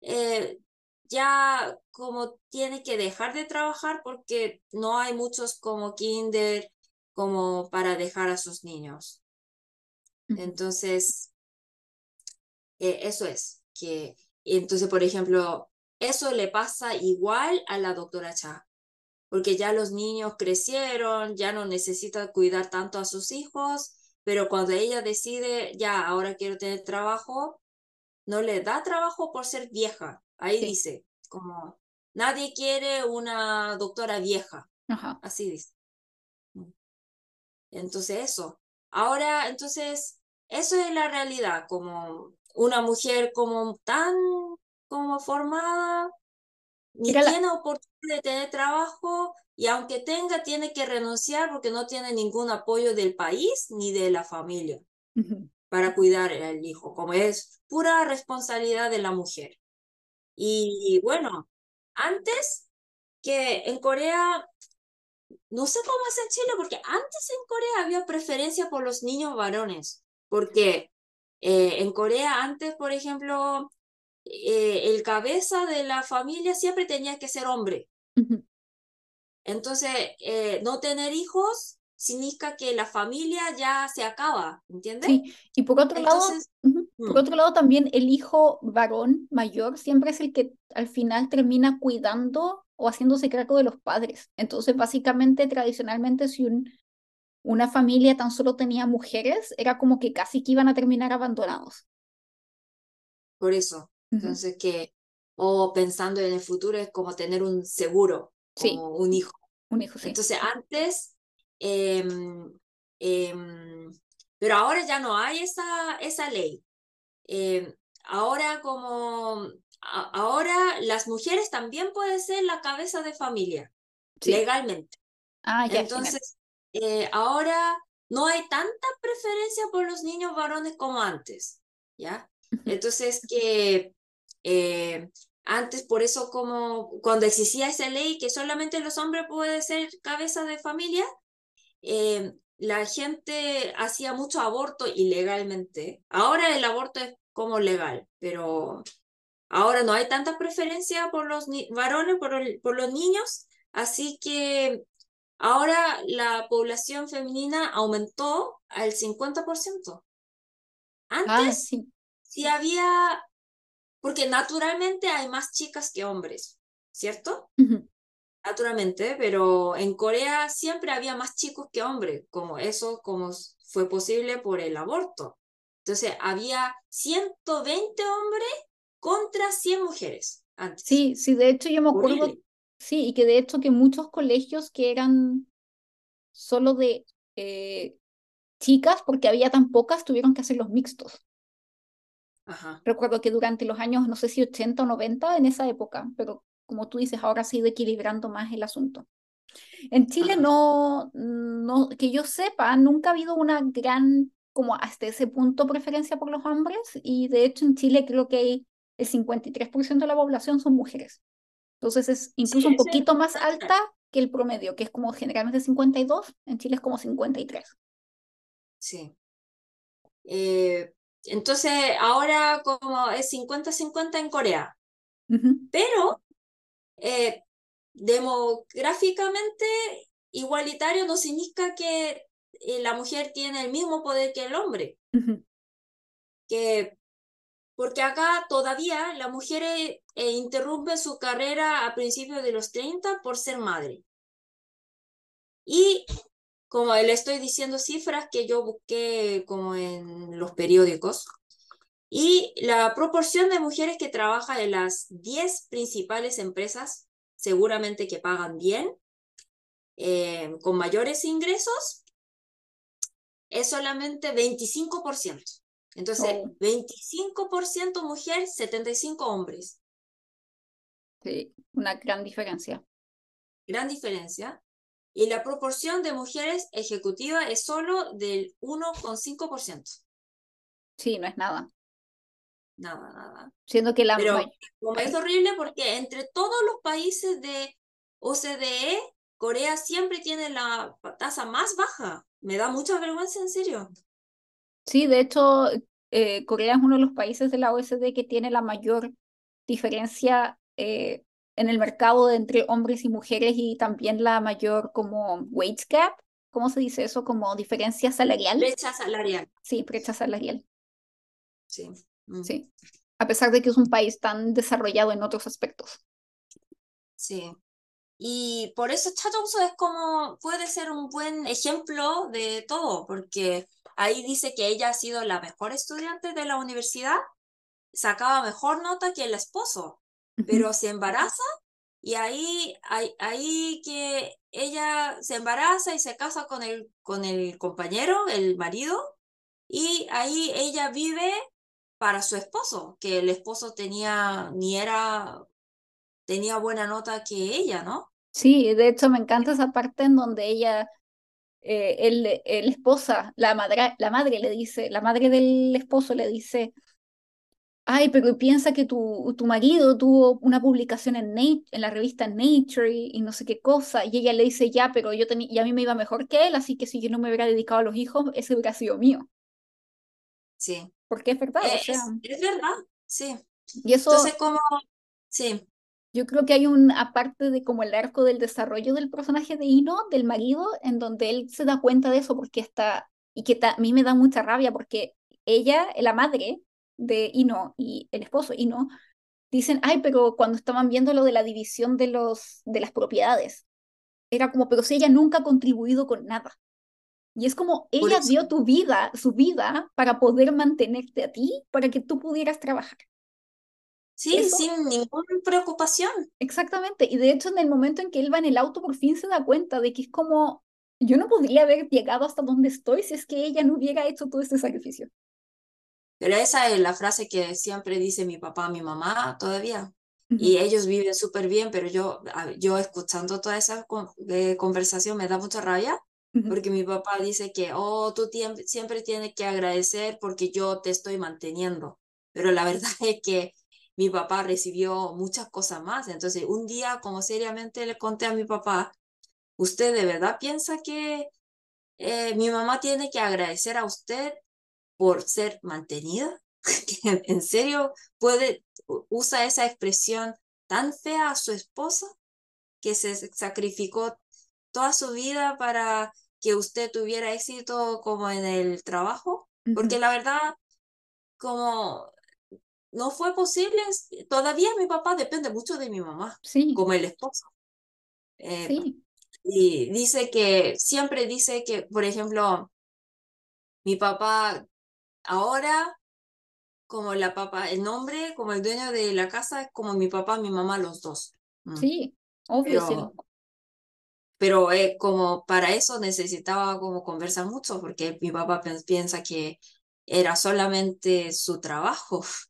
eh, ya como tiene que dejar de trabajar porque no hay muchos como kinder como para dejar a sus niños. Entonces, eh, eso es, que entonces, por ejemplo, eso le pasa igual a la doctora Cha porque ya los niños crecieron, ya no necesita cuidar tanto a sus hijos, pero cuando ella decide, ya, ahora quiero tener trabajo, no le da trabajo por ser vieja. Ahí dice, como, nadie quiere una doctora vieja. Así dice. Mm. Entonces eso. Ahora, entonces, eso es la realidad, como una mujer como tan como formada, ni tiene oportunidad de tener trabajo y aunque tenga, tiene que renunciar porque no tiene ningún apoyo del país ni de la familia para cuidar al hijo, como es pura responsabilidad de la mujer. Y bueno, antes que en Corea, no sé cómo es en Chile, porque antes en Corea había preferencia por los niños varones, porque eh, en Corea antes, por ejemplo, eh, el cabeza de la familia siempre tenía que ser hombre. Entonces, eh, no tener hijos significa que la familia ya se acaba, ¿entiendes? Sí, y por otro lado, por mm. otro lado también el hijo varón mayor siempre es el que al final termina cuidando o haciéndose cargo de los padres. Entonces, básicamente, tradicionalmente, si un, una familia tan solo tenía mujeres, era como que casi que iban a terminar abandonados. Por eso. Entonces, que, o pensando en el futuro, es como tener un seguro, como un hijo. Un hijo, sí. Entonces, antes, eh, pero ahora ya no hay esa, esa ley. Em, ahora, como, ahora las mujeres también pueden ser la cabeza de familia, legalmente. Ah, ya, Entonces, eh, ahora no hay tanta preferencia por los niños varones como antes, ¿ya? Entonces, que eh, antes, por eso, como cuando existía esa ley que solamente los hombres pueden ser cabeza de familia, eh, la gente hacía mucho aborto ilegalmente. Ahora el aborto es como legal, pero ahora no hay tanta preferencia por los varones, por, por los niños, así que ahora la población femenina aumentó al 50%. Ah, Antes sí. sí había, porque naturalmente hay más chicas que hombres, ¿cierto? Naturalmente, pero en Corea siempre había más chicos que hombres, como eso como fue posible por el aborto. Entonces, había 120 hombres contra 100 mujeres antes. Sí, sí, de hecho yo me acuerdo, Horrible. sí, y que de hecho que muchos colegios que eran solo de eh, chicas, porque había tan pocas, tuvieron que hacer los mixtos. Ajá. Recuerdo que durante los años, no sé si 80 o 90, en esa época, pero como tú dices, ahora se ha ido equilibrando más el asunto. En Chile Ajá. no, no, que yo sepa, nunca ha habido una gran, como hasta ese punto, preferencia por los hombres, y de hecho en Chile creo que hay el 53% de la población son mujeres. Entonces es Sí, incluso un eso es poquito más natural. alta que el promedio, que es como generalmente 52, en Chile es como 53. Sí. Eh, entonces, ahora como es 50-50 en Corea, Ujú, pero eh, demográficamente igualitario no significa que eh, la mujer tiene el mismo poder que el hombre, ujú. que porque acá todavía las mujeres eh, interrumpen su carrera a principios de los 30 por ser madre. Y como le estoy diciendo cifras que yo busqué como en los periódicos, y la proporción de mujeres que trabajan en las 10 principales empresas, seguramente que pagan bien, eh, con mayores ingresos, es solamente 25%. Entonces, Oh, 25% mujer, 75 hombres. sí, una gran diferencia. Gran diferencia. Y la proporción de mujeres ejecutivas es solo del 1,5%. Sí, no es nada. Nada, nada. Siendo que la Pero como es horrible porque entre todos los países de OCDE, Corea siempre tiene la tasa más baja. Me da mucha vergüenza, en serio. Sí, de hecho, eh, Corea es uno de los países de la OECD que tiene la mayor diferencia eh, en el mercado de entre hombres y mujeres y también la mayor como wage gap, ¿cómo se dice eso? Como diferencia salarial. Brecha salarial. Sí, brecha salarial, Sí. Mm, sí. A pesar de que es un país tan desarrollado en otros aspectos. Sí. Y por eso Chateauso es como, puede ser un buen ejemplo de todo, porque ahí dice que ella ha sido la mejor estudiante de la universidad, sacaba mejor nota que el esposo. Pero se embaraza y ahí, ahí, ahí que ella se embaraza y se casa con el, con el compañero, el marido, y ahí ella vive para su esposo, que el esposo tenía, ni era, tenía buena nota que ella, ¿no? Sí, de hecho me encanta esa parte en donde ella, eh, el, el esposa, la madre, la madre le dice, la madre del esposo le dice, ay, pero piensa que tu, tu marido tuvo una publicación en, Nat- en la revista Nature y, y no sé qué cosa, y ella le dice, ya, pero yo tenía, y a mí me iba mejor que él, así que si yo no me hubiera dedicado a los hijos, ese hubiera sido mío, Sí. porque es verdad, o Eh, sea, es, es verdad, sí. y eso... Entonces, como, sí, Yo creo que hay un, aparte de como el arco del desarrollo del personaje de Ino, del marido, en donde él se da cuenta de eso porque está, y que ta- a mí me da mucha rabia porque ella, la madre de Ino y el esposo Ino, dicen, ay, pero cuando estaban viendo lo de la división de los, de las propiedades, era como, pero si ella nunca ha contribuido con nada. Y es como, ella eso. dio tu vida, su vida, para poder mantenerte a ti, para que tú pudieras trabajar. Sí, Eso sin ninguna preocupación. Exactamente, y de hecho en el momento en que él va en el auto por fin se da cuenta de que es como, yo no podría haber llegado hasta donde estoy si es que ella no hubiera hecho todo este sacrificio. Pero esa es la frase que siempre dice mi papá, mi mamá todavía. Y ellos viven súper bien, pero yo, yo escuchando toda esa con- conversación me da mucha rabia porque mi papá dice que, oh, tú siempre tienes que agradecer porque yo te estoy manteniendo. Pero la verdad es que mi papá recibió muchas cosas más. Entonces, un día, como seriamente le conté a mi papá, ¿usted de verdad piensa que eh, mi mamá tiene que agradecer a usted por ser mantenida? ¿En serio puede, usa esa expresión tan fea a su esposa que se sacrificó toda su vida para que usted tuviera éxito como en el trabajo, porque la verdad, como no fue posible, todavía mi papá depende mucho de mi mamá, Sí, como el esposo. Eh, sí, y dice que, siempre dice que, por ejemplo, mi papá ahora, como la papá, el nombre, como el dueño de la casa, es como mi papá, mi mamá, los dos. Mm. sí, obvio, sí. Pero, eh, como para eso necesitaba como conversar mucho, porque mi papá piensa que era solamente su trabajo.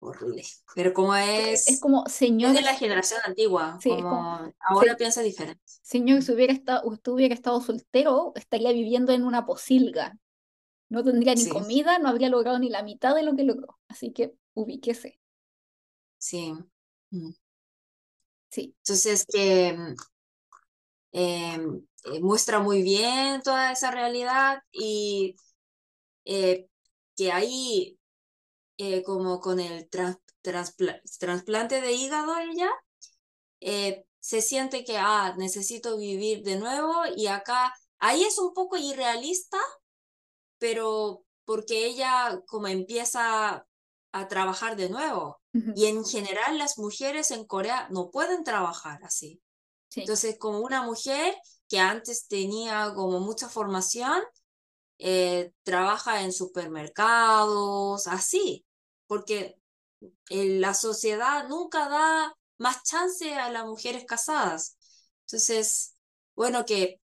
Horrible. Pero como Es es, como, es señor, de la generación antigua, sí, es como, como ahora piensa diferente. señor, si hubiera estado, usted hubiera estado soltero, estaría viviendo en una posilga. No tendría ni Sí, comida, no habría logrado ni la mitad de lo que logró. Así que ubíquese. sí. Mm. Sí, Entonces, que mm, em, eh, muestra muy bien toda esa realidad y eh, que ahí, eh, como con el trans- transpla- trasplante de hígado ella, se siente que, ah, necesito vivir de nuevo y acá, ahí es un poco irrealista, pero porque ella como empieza a trabajar de nuevo. Y en general las mujeres en Corea no pueden trabajar así. sí, Entonces, como una mujer que antes tenía como mucha formación, eh, trabaja en supermercados, así, porque eh, la sociedad nunca da más chance a las mujeres casadas. Entonces, bueno, que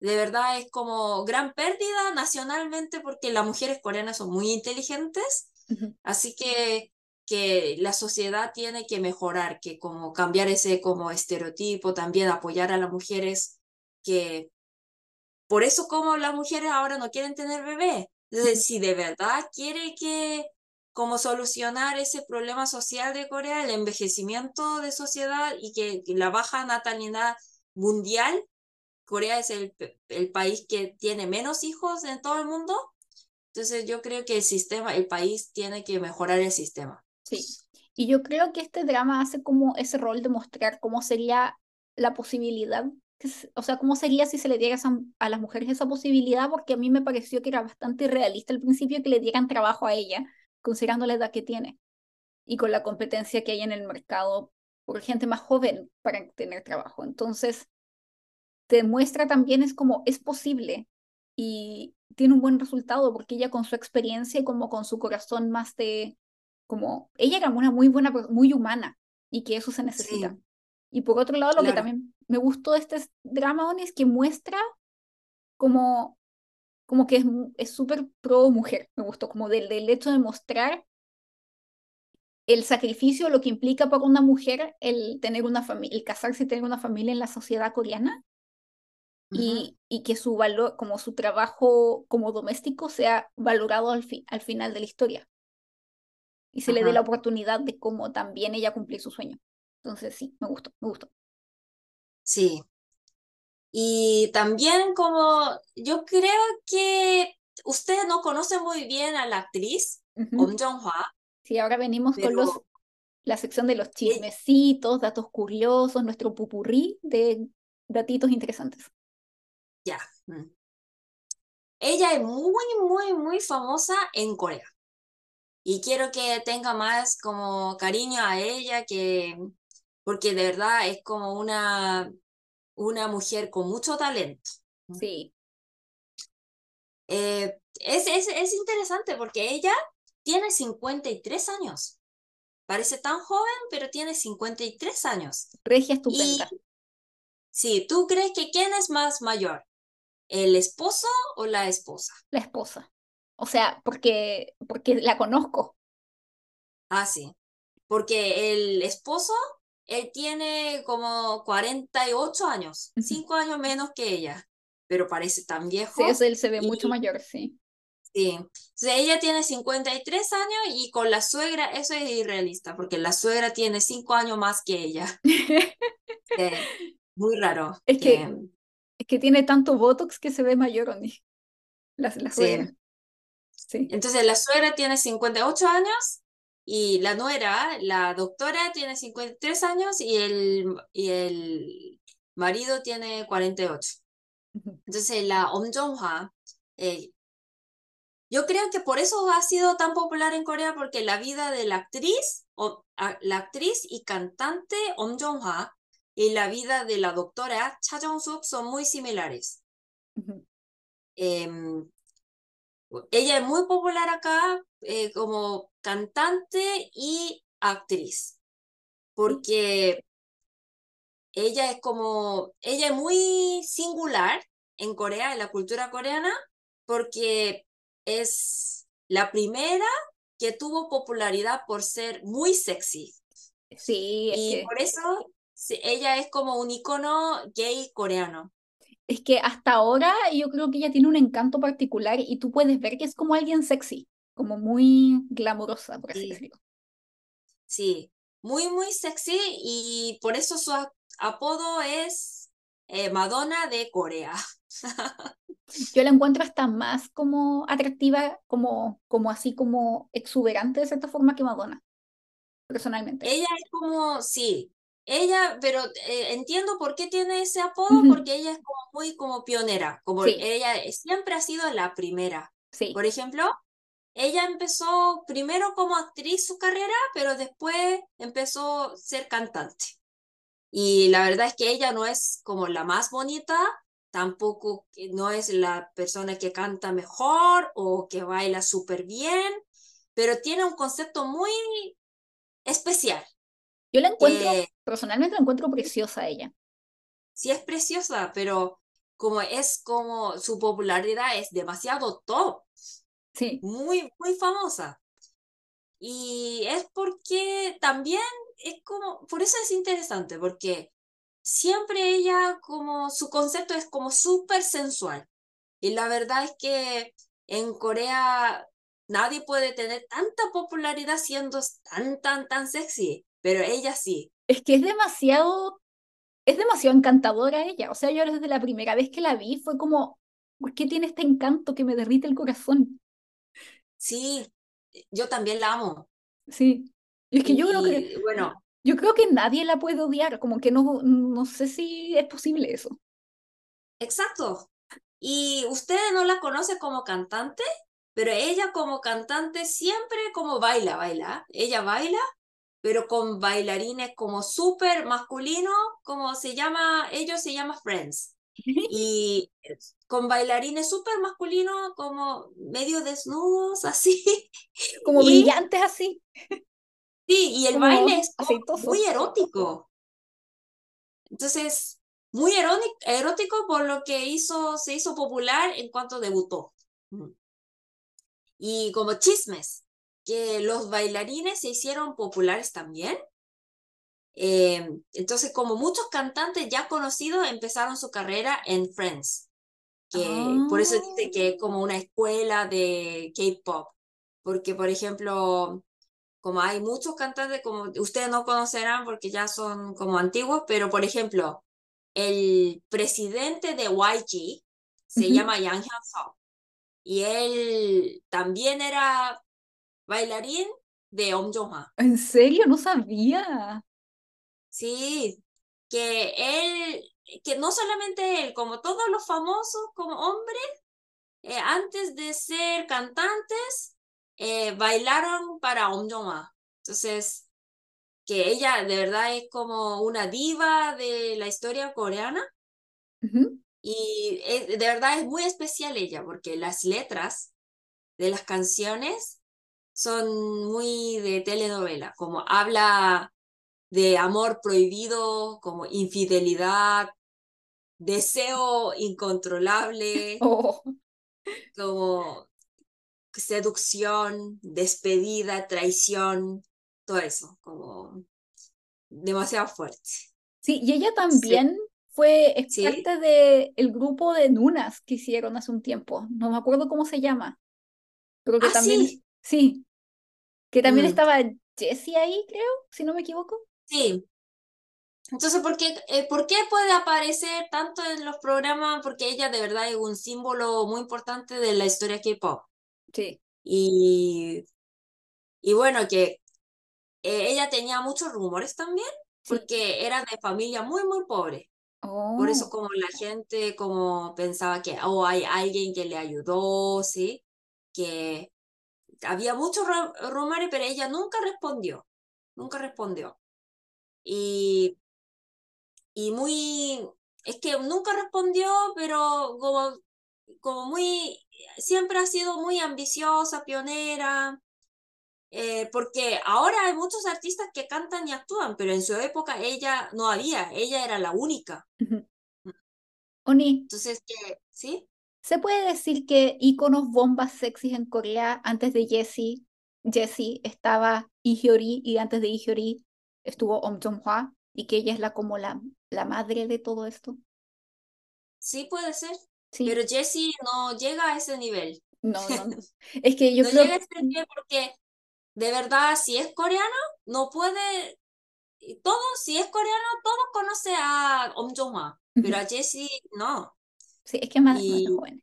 de verdad es como gran pérdida nacionalmente porque las mujeres coreanas son muy inteligentes, ujú, así que que la sociedad tiene que mejorar, que como cambiar ese como estereotipo, también apoyar a las mujeres que por eso como las mujeres ahora no quieren tener bebé. Entonces, si de verdad quiere que como solucionar ese problema social de Corea, el envejecimiento de sociedad y que la baja natalidad mundial, Corea es el, el país que tiene menos hijos en todo el mundo. Entonces yo creo que el sistema, el país tiene que mejorar el sistema. sí. Y yo creo que este drama hace como ese rol de mostrar cómo sería la posibilidad, o sea, cómo sería si se le diera a las mujeres esa posibilidad, porque a mí me pareció que era bastante irrealista al principio que le dieran trabajo a ella, considerando la edad que tiene y con la competencia que hay en el mercado por gente más joven para tener trabajo. Entonces, te muestra también es como es posible y tiene un buen resultado porque ella con su experiencia y como con su corazón más de, como, ella era una muy buena, muy humana y que eso se necesita. Sí, Y por otro lado, lo que claro. también me gustó de este drama es que muestra como, como que es súper pro mujer, me gustó, como del, del hecho de mostrar el sacrificio, lo que implica para una mujer el tener una familia, el casarse y tener una familia en la sociedad coreana Ujú, y, y que su valor, como su trabajo como doméstico sea valorado al, fi- al final de la historia y se le dé la oportunidad de cómo también ella cumplir su sueño. Entonces sí, me gustó, me gustó. Sí. Y también como yo creo que usted no conoce muy bien a la actriz, Ujú. Om Jong-hwa, Sí, ahora venimos con los, pero la sección de los chismecitos, datos curiosos, nuestro pupurrí de datitos interesantes. Ya. mm. Ella es muy, muy, muy famosa en Corea. Y quiero que tenga más como cariño a ella, que, porque de verdad es como una, una mujer con mucho talento. Sí, Eh, es, es, es interesante porque ella tiene 53 años. Parece tan joven, pero tiene 53 años. regia Y estupenda, sí, ¿tú crees que quién es más mayor? ¿El esposo o la esposa? la esposa. O sea, porque, porque la conozco. Ah, sí. Porque el esposo, él tiene como 48 años, Ujú. 5 años menos que ella, pero parece tan Sí, viejo. eso él se ve mucho mayor, sí. sí, Entonces, ella tiene 53 años y con la suegra, eso es irrealista, porque la suegra tiene 5 años más que ella. Eh, muy raro Es que, que tiene tanto Botox que se ve mayor, Oni, la, la suegra. sí. Sí, Entonces la suegra tiene 58 años y la nuera, la doctora, tiene 53 años y el, y el marido tiene 48. Entonces la Om Jong-hwa, eh, yo creo que por eso ha sido tan popular en Corea, porque la vida de la actriz, o, la actriz y cantante Om Jong-hwa y la vida de la doctora Cha Jong-suk son muy similares. Em, ella es muy popular acá eh, como cantante y actriz, porque ella es como, ella es muy singular en Corea, en la cultura coreana, porque es la primera que tuvo popularidad por ser muy sexy. Sí, y por eso ella es como un icono gay coreano. Es que hasta ahora yo creo que ella tiene un encanto particular y tú puedes ver que es como alguien sexy, como muy glamurosa, por así decirlo. Sí, muy, muy sexy y por eso su apodo es eh, Madonna de Corea. Yo la encuentro hasta más como atractiva, como, como así como exuberante de cierta forma que Madonna, personalmente. Ella es como, sí, ella, pero eh, entiendo por qué tiene ese apodo, porque ella es como muy como pionera, como ella siempre ha sido la primera. Sí. Por ejemplo, ella empezó primero como actriz su carrera, pero después empezó a ser cantante. Y la verdad es que ella no es como la más bonita, tampoco no es la persona que canta mejor o que baila súper bien, pero tiene un concepto muy especial. Yo la encuentro, personalmente la encuentro preciosa ella. Sí, es preciosa, pero como es como su popularidad es demasiado top. Sí. Muy, muy famosa. Y es porque también es como, por eso es interesante, porque siempre ella como su concepto es como súper sensual. Y la verdad es que en Corea nadie puede tener tanta popularidad siendo tan, tan, tan sexy, pero ella sí. Es que es demasiado, es demasiado encantadora ella. O sea, yo desde la primera vez que la vi fue como, ¿por qué tiene este encanto que me derrite el corazón? Sí, yo también la amo. Sí. Y es que yo creo que, bueno, yo creo que nadie la puede odiar, como que no, no sé si es posible eso. Exacto. Y usted no la conoce como cantante, pero ella como cantante siempre como baila, baila. Ella baila, pero con bailarines como súper masculino, como se llama, ellos se llaman Friends. Y con bailarines súper masculinos, como medio desnudos, así. Como brillantes así. Sí, y el baile es muy erótico. Entonces, muy erótico por lo que hizo, se hizo popular en cuanto debutó. Y como chismes, que los bailarines se hicieron populares también. Eh, entonces, como muchos cantantes ya conocidos empezaron su carrera en Friends, que por eso dice que es como una escuela de K-pop, porque por ejemplo, como hay muchos cantantes, como ustedes no conocerán porque ya son como antiguos, pero por ejemplo, el presidente de YG se llama Yang Hyun-suk y él también era bailarín de Om Jong-ha. ¿En serio? No sabía. Sí, que él, que no solamente él, como todos los famosos como hombres, eh, antes de ser cantantes, eh, bailaron para Om Jong-ha. Entonces, que ella de verdad es como una diva de la historia coreana. Y de verdad es muy especial ella, porque las letras de las canciones son muy de telenovela, como habla de amor prohibido, como infidelidad, deseo incontrolable, oh. como seducción, despedida, traición, todo eso, como demasiado fuerte. Sí, y ella también fue parte del el grupo de Nunas que hicieron hace un tiempo. No me acuerdo cómo se llama. Pero que ah, también. Sí. Que también mm. estaba Jessie ahí, creo, si no me equivoco. Sí. Entonces, ¿por qué, eh, ¿por qué puede aparecer tanto en los programas? Porque ella de verdad es un símbolo muy importante de la historia K-pop. Sí. Y, y bueno, que eh, ella tenía muchos rumores también, porque era de familia muy, muy pobre. Por eso Oh. como la gente como pensaba que oh, hay alguien que le ayudó, ¿sí? Que había muchos ru- rumores, pero ella nunca respondió, nunca respondió. Y, y muy, es que nunca respondió, pero como, como muy, siempre ha sido muy ambiciosa, pionera, eh, porque ahora hay muchos artistas que cantan y actúan, pero en su época ella no había, ella era la única. Ujú. Oni, Entonces, que, ¿sí? ¿Se puede decir que íconos bombas sexys en Corea antes de Jessie, Jessie estaba Lee Hyori y antes de Lee Hyori estuvo Om Jong-hwa y que ella es la como la, la madre de todo esto? Sí puede ser, Sí. pero Jessie no llega a ese nivel. No, no, no. Es que yo No creo llega a que ese nivel porque de verdad, si es coreano, no puede, todo, si es coreano, todos conocen a Om Jong-hwa, pero a Jessie no. Sí, es que es más, más Y, joven.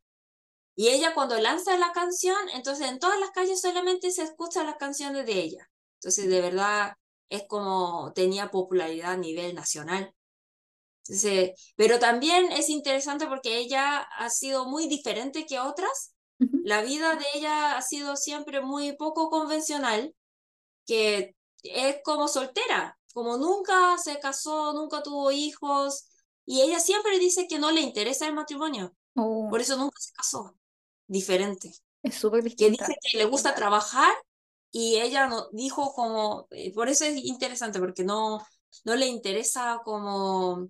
y ella cuando lanza la canción, entonces en todas las calles solamente se escuchan las canciones de ella. Entonces, de verdad, es como tenía popularidad a nivel nacional. Entonces, pero también es interesante porque ella ha sido muy diferente que otras. La vida de ella ha sido siempre muy poco convencional, que es como soltera, como nunca se casó, nunca tuvo hijos, y ella siempre dice que no le interesa el matrimonio, Oh, por eso nunca se casó. Diferente. es súper Que distinta. dice que le gusta trabajar y ella no, dijo como, eh, por eso es interesante, porque no, no le interesa como,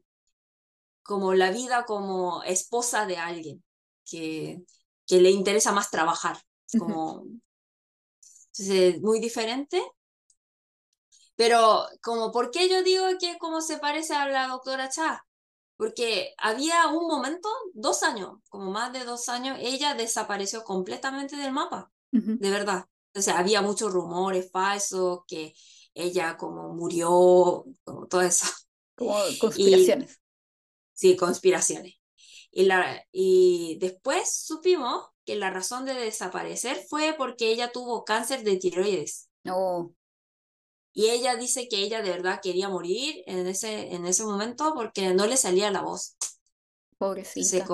como la vida como esposa de alguien, que, que le interesa más trabajar. Como, entonces, muy diferente. Pero, como, ¿por qué yo digo que como se parece a la doctora Cha? Porque había un momento, dos años, como más de dos años, ella desapareció completamente del mapa, de verdad. O sea, había muchos rumores falsos, que ella como murió, como todo eso. Como Y conspiraciones. sí, conspiraciones. Y, la, y después supimos que la razón de desaparecer fue porque ella tuvo cáncer de tiroides. Oh, Y ella dice que ella de verdad quería morir en ese, en ese momento porque no le salía la voz. Pobrecita.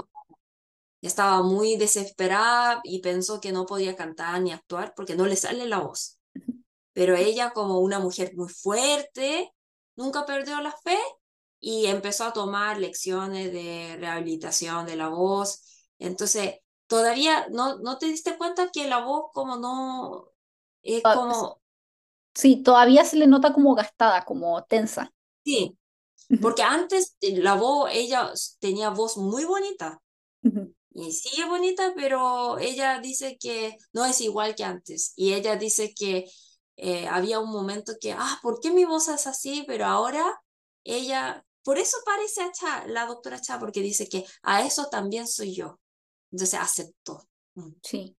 estaba muy desesperada y pensó que no podía cantar ni actuar porque no le sale la voz. Pero ella, como una mujer muy fuerte, nunca perdió la fe y empezó a tomar lecciones de rehabilitación de la voz. Entonces, todavía no, no te diste cuenta que la voz como no, es Ah, como, Sí, todavía se le nota como gastada, como tensa. sí, porque antes eh, la voz, ella tenía voz muy bonita. Ujú. Y sigue bonita, pero ella dice que no es igual que antes. Y ella dice que eh, había un momento que, ah, ¿por qué mi voz es así? Pero ahora ella, por eso parece a Cha, la doctora Cha, porque dice que a eso también soy yo. Entonces aceptó. Mm. Sí.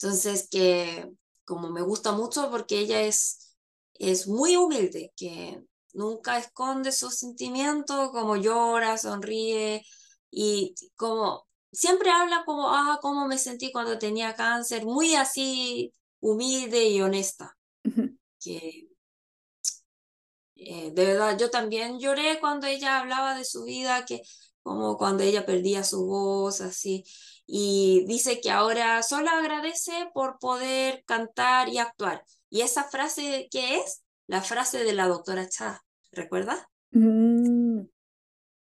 Entonces que como me gusta mucho porque ella es, es muy humilde, que nunca esconde sus sentimientos, como llora, sonríe y como siempre habla como, ah, cómo me sentí cuando tenía cáncer, muy así humilde y honesta, que eh, de verdad yo también lloré cuando ella hablaba de su vida, que como cuando ella perdía su voz, así, y dice que ahora solo agradece por poder cantar y actuar. Y esa frase, ¿qué es? La frase de la doctora Cha, ¿recuerdas? Mm,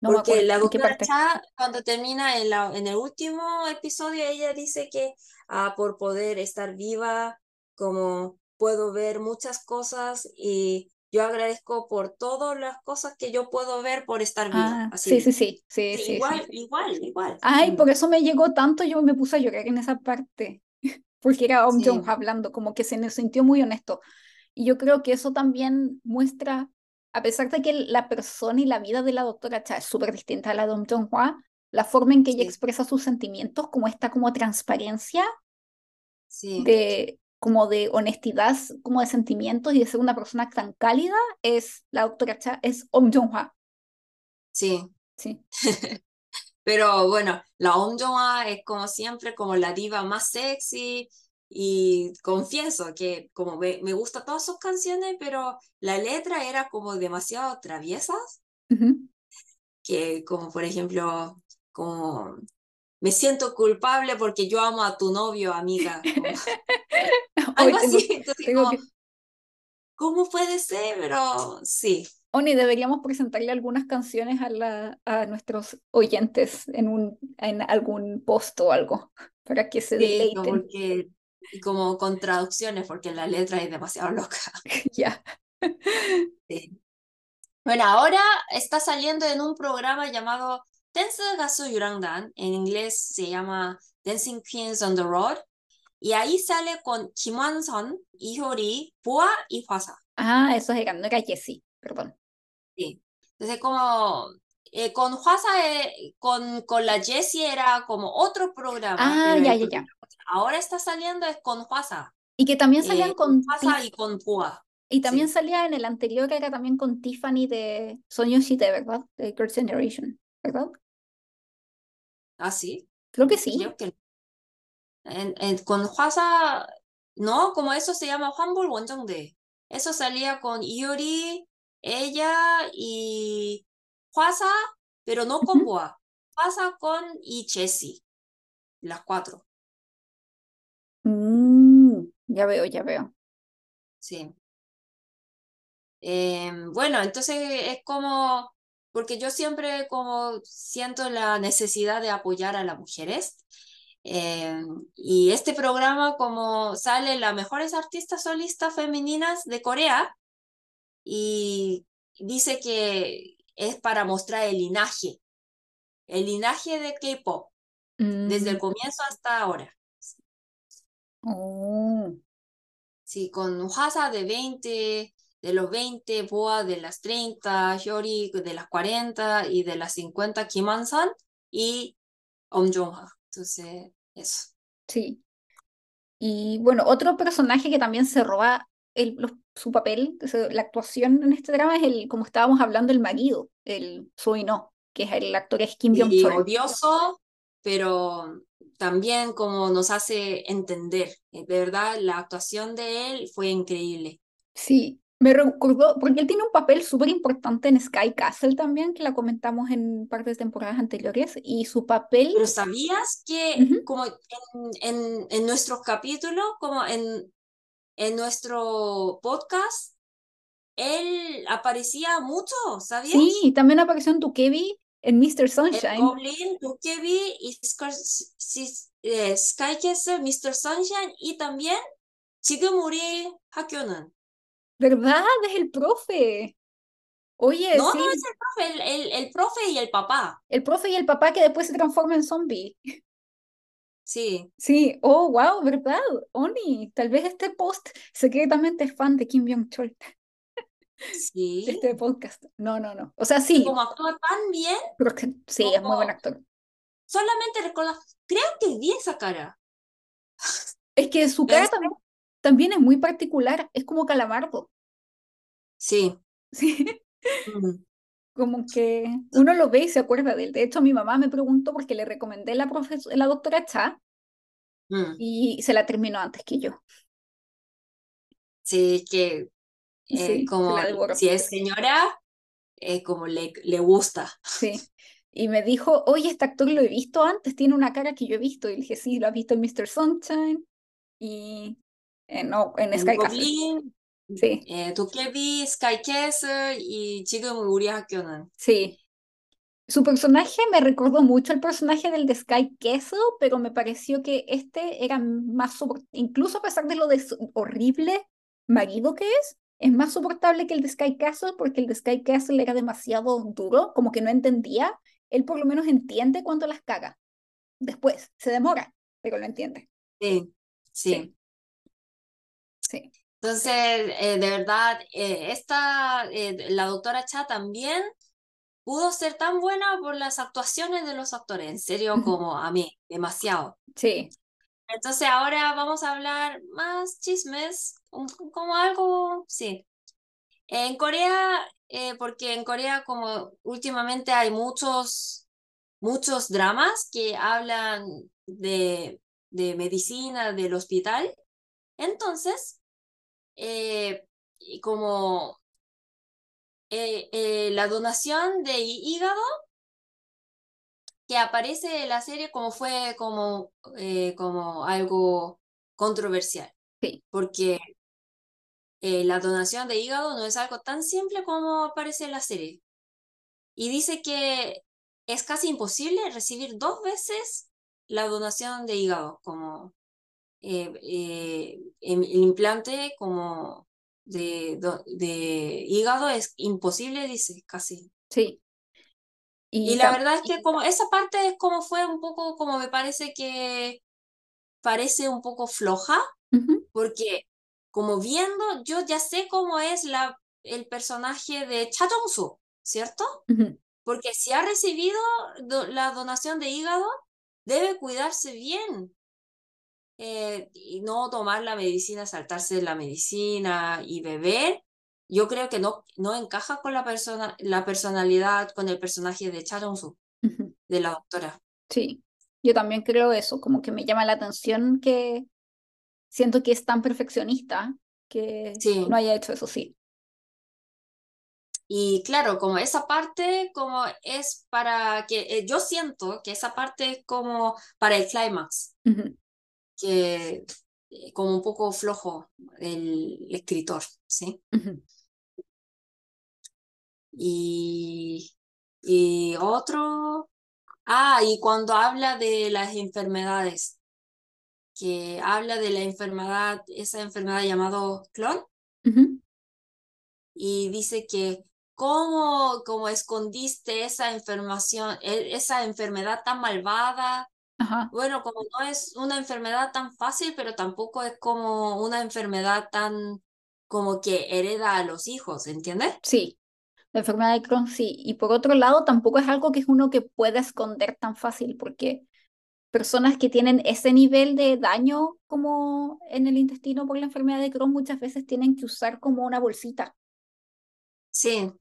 no Porque la ¿En qué doctora? Cha, cuando termina en, la, en el último episodio, ella dice que ah, por poder estar viva, como puedo ver muchas cosas y yo agradezco por todas las cosas que yo puedo ver por estar viva. Ah, Así, sí, sí, sí, sí, sí, igual, sí. igual, igual. Ay, Mm, por eso me llegó tanto, yo me puse a llorar en esa parte, porque era Om Jong sí, hablando, como que se me sintió muy honesto. Y yo creo que eso también muestra, a pesar de que la persona y la vida de la doctora Cha es súper distinta a la de Om Jong-hwa, la forma en que ella expresa sus sentimientos, como esta como transparencia sí, de como de honestidad, como de sentimientos y de ser una persona tan cálida, es la doctora Cha, es Om Jong-hwa. sí. Sí. Pero bueno, la Om Jong-ah es como siempre como la diva más sexy y confieso que como me, me gustan todas sus canciones, pero la letra era como demasiado traviesas, que como por ejemplo, como me siento culpable porque yo amo a tu novio, amiga. algo así. Entonces, ¿Cómo puede ser? Pero sí. Oni, deberíamos presentarle algunas canciones a, la, a nuestros oyentes en, un, en algún post o algo, para que se deleiten. y como con traducciones, porque la letra es demasiado loca. ya. Bueno, ahora está saliendo en un programa llamado Dance Gasu Yurangdan, en inglés se llama Dancing Queens on the Road, y ahí sale con Kim Wan-son, Ihori, Pua y Hwasa. Ah, eso es no Jessie, perdón. Sí. Entonces, como eh, con Hwasa, eh, con, con la Jessie era como otro programa. Ah, ya, ya, ya. Ahora está saliendo es con Hwasa. Y que también salían eh, con. Hwasa y con Pua. Y también salía en el anterior, era también con Tiffany de Sonyo Shite, ¿verdad? De Girls' Generation, ¿verdad? Ah, sí. Creo que sí. Creo que en, con Hwasa, no, como eso se llama Juanbol de Eso salía con Yuri, ella y Hwasa, pero no con Boa. Hwasa con y Jessie. Las cuatro. Mm, ya veo, ya veo. Sí. Em, bueno, entonces es como, porque yo siempre como siento la necesidad de apoyar a las mujeres eh, y este programa, como sale las mejores artistas solistas femeninas de Corea, y dice que es para mostrar el linaje, el linaje de K-pop, desde el mm. comienzo hasta ahora. Oh. Sí, con Hasa de 20, de los 20, Boa de las 30, Hyori de las 40 y de las 50, Kim An-san y Om Jong-ha. Entonces, eso. Sí. Y bueno, otro personaje que también se roba el, su papel, la actuación en este drama es el, como estábamos hablando, el marido, el Soy No, que es el actor es Kim Byung Chol. odioso, pero también como nos hace entender. De verdad, la actuación de él fue increíble. Sí, me recordó, porque él tiene un papel súper importante en Sky Castle también, que la comentamos en partes de temporadas anteriores, y su papel... Pero ¿sabías que como en, en, en nuestros capítulos, como en, en nuestro podcast, él aparecía mucho, ¿sabías? Sí, también apareció en Tukebi, en Mr. Sunshine. En Goblin, Tukebi y eh, Sky Castle, Mr. Sunshine, y también 지금 우리 학교는 ¿Verdad? Es el profe. Oye, no, no es el profe, el, el, profe y el papá. El profe y el papá que después se transforma en zombie. Sí. Sí, oh, wow, ¿verdad? Oni, tal vez este post secretamente es fan de Kim Byung-chol. Sí. este podcast. No, no, no. O sea, sí. Como actúa tan bien. sí, es muy buen actor. Solamente recuerdo, creo que vi esa cara. Es que su cara también también es muy particular, es como calamardo. Sí. Sí. Mm. Como que uno lo ve y se acuerda de él. De hecho, mi mamá me preguntó porque le recomendé la, la doctora Cha mm. y se la terminó antes que yo. Sí, que eh, como si es señora, eh, como le, le gusta. Sí. Y me dijo, oye, este actor lo he visto antes, tiene una cara que yo he visto. Y le dije, sí, lo has visto en Mr. Sunshine. Y no, en, Sky Castle. Sí. Eh, Sky Castle y 지금 우리 학교는. Sí. Su personaje me recordó mucho al personaje del de Sky Castle, pero me pareció que este era más incluso a pesar de lo de horrible marido que es, es más soportable que el de Sky Castle porque el de Sky Castle era demasiado duro, como que no entendía. Él por lo menos entiende cuando las caga. Después, se demora, pero lo entiende. sí. sí. Sí. Entonces, eh, de verdad, eh, esta, eh, la doctora Cha también pudo ser tan buena por las actuaciones de los actores, en serio, como a mí, demasiado. Sí. Entonces, ahora vamos a hablar más chismes, como algo, sí. En Corea, porque en Corea, como últimamente hay muchos, muchos dramas que hablan de, de medicina, del hospital, entonces, eh, como eh, eh, la donación de hígado que aparece en la serie como fue como, como algo controversial. Sí. Porque la donación de hígado no es algo tan simple como aparece en la serie. Y dice que es casi imposible recibir dos veces la donación de hígado, como eh, eh, el implante como de, de hígado es imposible, dice, casi. Sí. Y, la verdad es que como esa parte es como fue un poco, como me parece que parece un poco floja, porque como viendo, yo ya sé cómo es la, el personaje de Cha Jong-soo, ¿cierto? Porque si ha recibido la donación de hígado, debe cuidarse bien. Eh, y no tomar la medicina, saltarse la medicina y beber, yo creo que no, no encaja con la, persona, la personalidad, con el personaje de Cha Jong-soo, de la doctora. Sí, yo también creo eso, como que me llama la atención que siento que es tan perfeccionista que no haya hecho eso, sí. Y claro, como esa parte como es para que eh, yo siento que esa parte es como para el clímax, que eh, como un poco flojo el, escritor, ¿sí? Y, y otro, ah, y cuando habla de las enfermedades, que habla de la enfermedad, esa enfermedad llamado clon, y dice que cómo, cómo escondiste esa enfermación, e, esa enfermedad tan malvada. Bueno, como no es una enfermedad tan fácil, pero tampoco es como una enfermedad tan como que hereda a los hijos, ¿entiendes? Sí, la enfermedad de Crohn sí. Y por otro lado, tampoco es algo que es uno que pueda esconder tan fácil, porque personas que tienen ese nivel de daño como en el intestino por la enfermedad de Crohn muchas veces tienen que usar como una bolsita. Sí.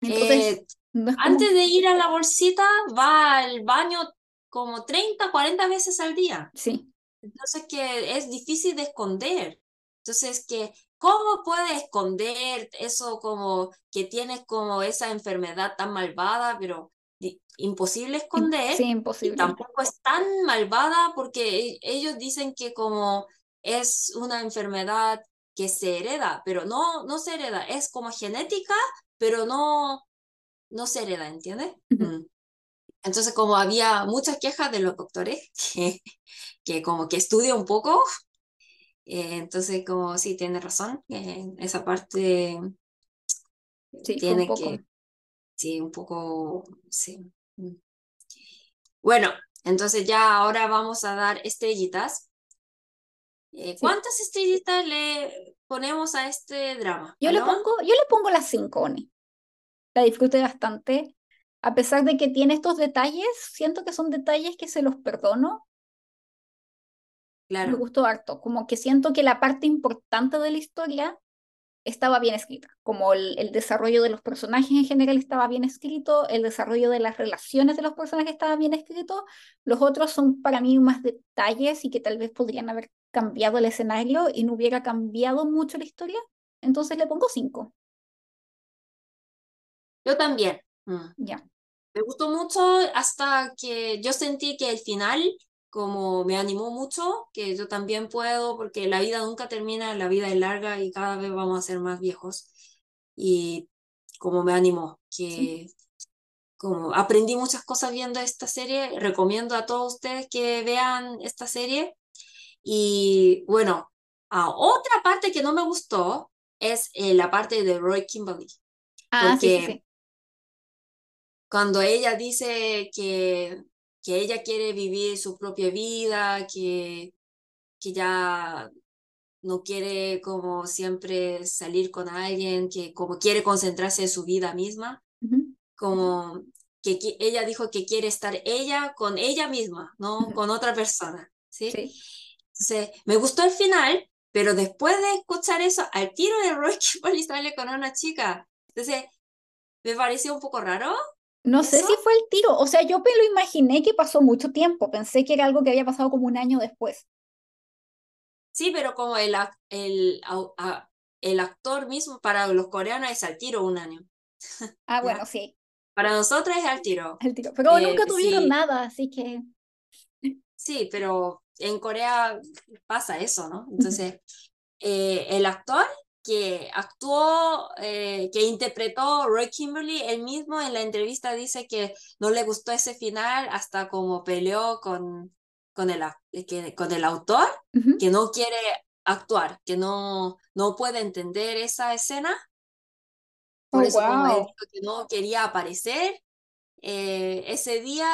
Entonces, eh, antes de ir a la bolsita, va al baño como 30, 40 veces al día. Sí. Entonces que es difícil de esconder. Entonces que ¿Cómo puede esconder eso como que tienes como esa enfermedad tan malvada, pero imposible esconder? Sí, imposible. Y tampoco es tan malvada porque e, ellos dicen que como es una enfermedad que se hereda, pero no, no se hereda, es como genética, pero no, no se hereda, ¿entiendes? Mm. Entonces, como había muchas quejas de los doctores, que, que como que estudia un poco, eh, entonces, como sí, tiene razón, eh, esa parte sí, tiene que, sí, un poco, sí. Mm. Bueno, entonces ya ahora vamos a dar estrellitas. Eh, ¿Cuántas estrellitas le ponemos a este drama? Yo le pongo, yo le pongo las cinco, Oni. La disfruté bastante. A pesar de que tiene estos detalles, siento que son detalles que se los perdono me gustó harto, como que siento que la parte importante de la historia estaba bien escrita, como el, desarrollo de los personajes en general estaba bien escrito, el desarrollo de las relaciones de los personajes estaba bien escrito, los otros son para mí más detalles y que tal vez podrían haber cambiado el escenario y no hubiera cambiado mucho la historia, entonces le pongo cinco. Yo también. Mm. Ya. Me gustó mucho hasta que yo sentí que el final como me animó mucho, que yo también puedo, porque la vida nunca termina, la vida es larga y cada vez vamos a ser más viejos. Y como me animó, que como aprendí muchas cosas viendo esta serie, recomiendo a todos ustedes que vean esta serie. Y bueno, a otra parte que no me gustó es eh, la parte de Roy Kimberly. Ah, sí, sí. Cuando ella dice que que ella quiere vivir su propia vida, que, que ya no quiere como siempre salir con alguien, que como quiere concentrarse en su vida misma, como que, ella dijo que quiere estar ella con ella misma, no con otra persona, ¿sí? ¿sí? Entonces, me gustó el final, pero después de escuchar eso, al tiro de Roy Kimberly sale con una chica. Entonces, me pareció un poco raro, no sé si fue el tiro, o sea, yo me lo imaginé que pasó mucho tiempo, pensé que era algo que había pasado como un año después. Sí, pero como el, el, el actor mismo para los coreanos es al tiro un año. Ah, bueno, sí. Para nosotros es al tiro. Al tiro. Pero Eh, nunca tuvieron sí. nada, así que. Sí, pero en Corea pasa eso, ¿no? Entonces, eh, el actor que actuó, eh, que interpretó Roy Kimberly, él mismo en la entrevista dice que no le gustó ese final hasta como peleó con, con, el, ac- que, con el autor, que no quiere actuar, que no, no puede entender esa escena. Por Oh, eso como él wow. dijo que no quería aparecer eh, ese día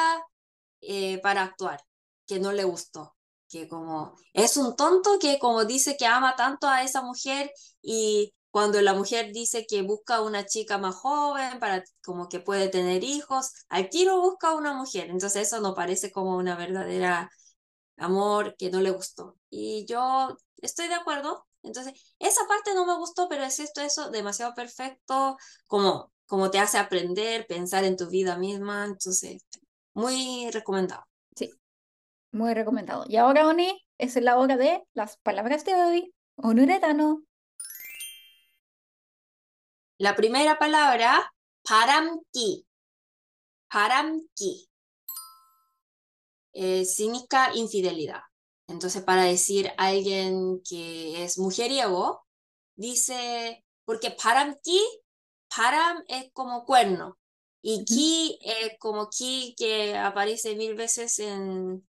eh, para actuar, que no le gustó, que como es un tonto que como dice que ama tanto a esa mujer y cuando la mujer dice que busca una chica más joven para como que puede tener hijos, al tiro busca una mujer, entonces eso no parece como una verdadera amor que no le gustó. Y yo estoy de acuerdo. Entonces, esa parte no me gustó, pero es esto, eso, demasiado perfecto, como, como te hace aprender, pensar en tu vida misma. Entonces, muy recomendado. Muy recomendado. Y ahora, Oni, es la hora de las palabras de hoy. Onuretano. La primera palabra, paramki. Paramki. Eh, significa infidelidad. Entonces, para decir a alguien que es mujeriego, dice, porque paramki, param es como cuerno, y ki es como ki que aparece mil veces en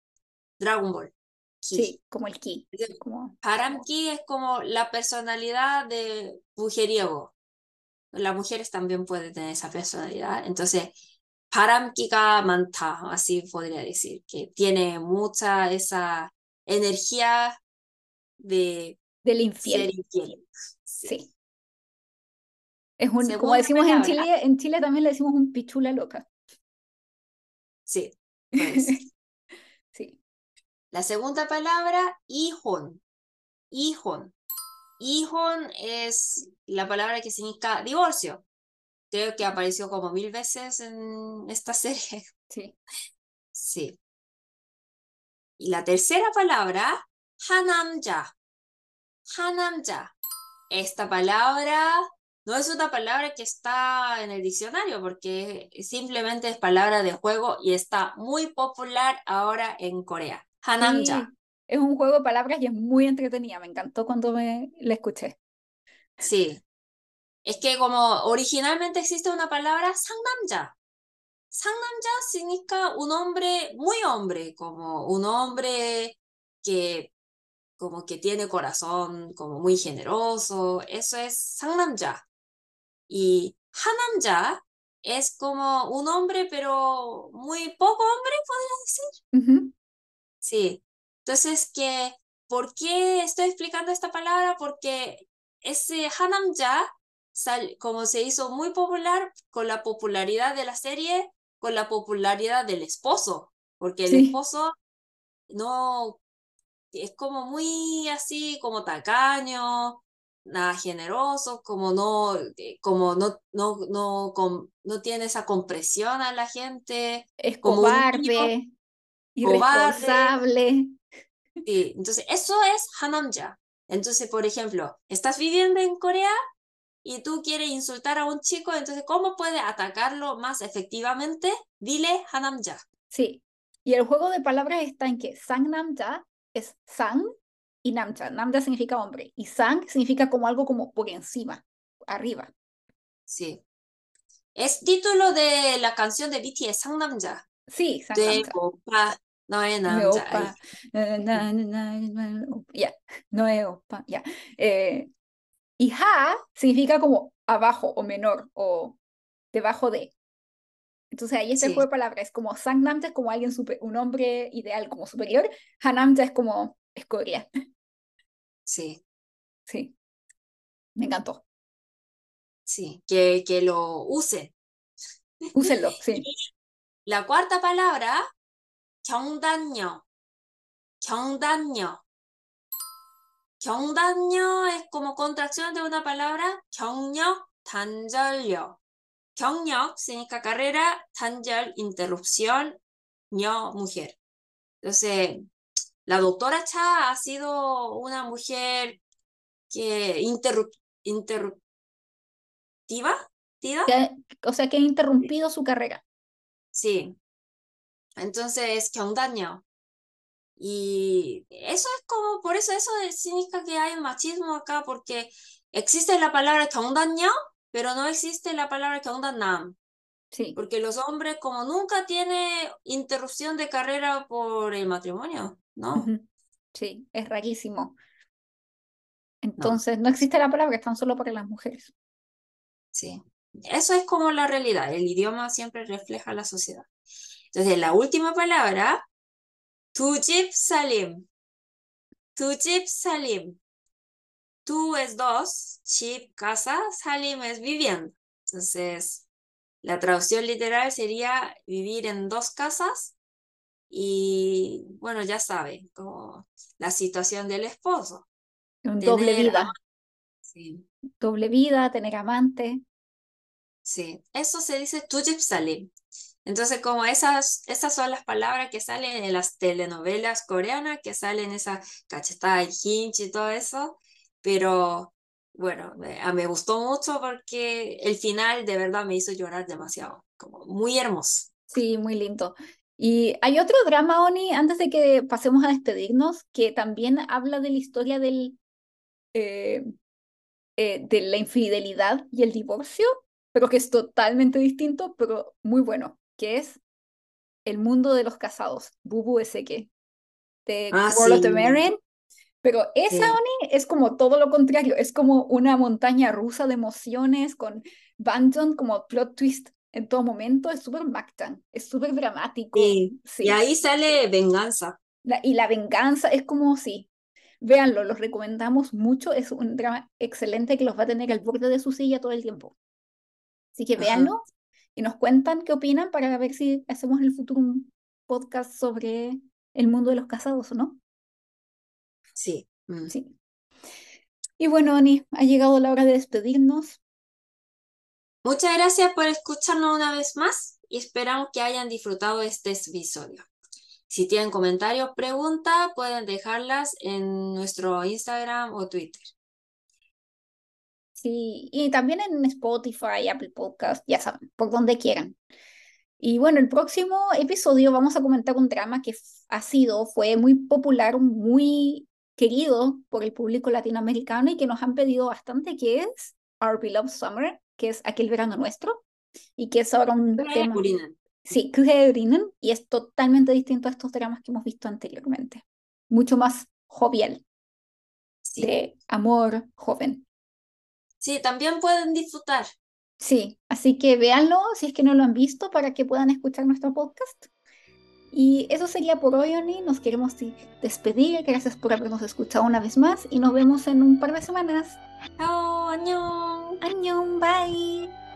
Dragon Ball. Sí, como el Ki. Como... Ki es como la personalidad de mujeriego. Las mujeres también pueden tener esa personalidad. Entonces, paramkika Manta, así podría decir, que tiene mucha esa energía de del infierno. Infiel. Sí. Es un, como decimos en Chile, en Chile también le decimos un pichula loca. Sí. Pues, La segunda palabra, hijón. Hijón. Hijón es la palabra que significa divorcio. Creo que apareció como mil veces en esta serie. Sí. Sí. Y la tercera palabra, hanamja. Hanamja. Esta palabra no es una palabra que está en el diccionario porque simplemente es palabra de juego y está muy popular ahora en Corea. Hanamja. Sí, es un juego de palabras y es muy entretenida. Me encantó cuando me la escuché. Sí. Es que como originalmente existe una palabra, Sangnamja. Sangnamja significa un hombre, muy hombre, como un hombre que como que tiene corazón, como muy generoso. Eso es Sangnamja. Y Hanamja es como un hombre, pero muy poco hombre, podría decir. Uh. Sí. Entonces, que, ¿por qué estoy explicando esta palabra? Porque ese hanamja, como se hizo muy popular con la popularidad de la serie, con la popularidad del esposo, porque el Sí. esposo no es como muy así, como tacaño, nada generoso, como no, eh, como no, no, no, no tiene esa compresión a la gente, Es como cobarde irresponsable. Sí, entonces eso es Hanamja. Entonces, por ejemplo, estás viviendo en Corea y tú quieres insultar a un chico, entonces, ¿cómo puedes atacarlo más efectivamente? Dile Hanamja. Sí, y el juego de palabras está en que Sang Namja es Sang y Namja. Namja significa hombre y Sang significa como algo como por encima, arriba. Sí. Es título de la canción de BTS, Sang Namja. Sí, Sang 오빠, 너의 No 남자. opa. Na, na, na, na, na, opa. Ya. No es opa. Ya. Eh, y ha significa como abajo o menor o debajo de. Entonces ahí está el Sí. juego de palabras. Es como Sangnamja es como alguien super, un hombre ideal como superior. Hanamja es como escoria. Sí, Sí. Me encantó. sí, que, que lo usen. Úsenlo, sí. La cuarta palabra, 경단녀. 경단녀. 경단녀 es como contracción de una palabra, 경력, 단절력. 경력 significa carrera, 단절, interrupción, 녀, mujer. Entonces, la doctora Cha ha sido una mujer que interrup- interruptiva, o sea, que ha interrumpido su carrera. Sí. entonces, daño Y eso es como, por eso eso significa que hay machismo acá, porque existe la palabra daño pero no existe la palabra nam Sí. Porque los hombres, como nunca tiene interrupción de carrera por el matrimonio, ¿no? Sí, es rarísimo. Entonces, no. existe la palabra, están solo para las mujeres. Sí, eso es como la realidad. El idioma siempre refleja la sociedad. Entonces, la última palabra, tujib salim. Tujib salim. Tu es dos, chip, casa, salim es vivienda. Entonces, la traducción literal sería vivir en dos casas y, bueno, ya saben, como la situación del esposo. Un doble vida. Sí. Doble vida, tener amante. Sí, eso se dice tujib salim. Entonces, como esas, esas son las palabras que salen en las telenovelas coreanas, que salen esa cachetada y hinch y todo eso, pero bueno, me, me, gustó mucho porque el final de verdad me hizo llorar demasiado, como muy hermoso. Sí, muy lindo. Y hay otro drama, Oni, antes de que pasemos a despedirnos, que también habla de la historia del, eh, eh, de la infidelidad y el divorcio, pero que es totalmente distinto, pero muy bueno, que es El mundo de los casados, Bubu Eseke, de ah, World of the. Pero esa Oni es como todo lo contrario, es como una montaña rusa de emociones con Banton como plot twist en todo momento, es súper Mactan, es súper dramático. Sí. Y ahí sale venganza. y la venganza es como, sí, véanlo, los recomendamos mucho, es un drama excelente que los va a tener al borde de su silla todo el tiempo. Así que véanlo y nos cuentan qué opinan para ver si hacemos en el futuro un podcast sobre el mundo de los casados o no. Sí. Mm. Sí. Y bueno, Ani, ha llegado la hora de despedirnos. Muchas gracias por escucharnos una vez más y esperamos que hayan disfrutado este episodio. Si tienen comentarios, preguntas, pueden dejarlas en nuestro Instagram o Twitter. Sí, y también en Spotify, Apple Podcast, ya saben, por donde quieran. Y bueno, el próximo episodio vamos a comentar un drama que ha sido, fue muy popular, muy querido por el público latinoamericano y que nos han pedido bastante, que es Our Beloved Summer, que es aquel verano nuestro, y que es ahora un tema... Sí, y es totalmente distinto a estos dramas que hemos visto anteriormente. Mucho más jovial, de amor joven. Sí, también pueden disfrutar. Sí, así que véanlo si es que no lo han visto para que puedan escuchar nuestro podcast. Y eso sería por hoy, Oni. Nos queremos despedir. Gracias por habernos escuchado una vez más y nos vemos en un par de semanas. Chao, añón. Añón, bye.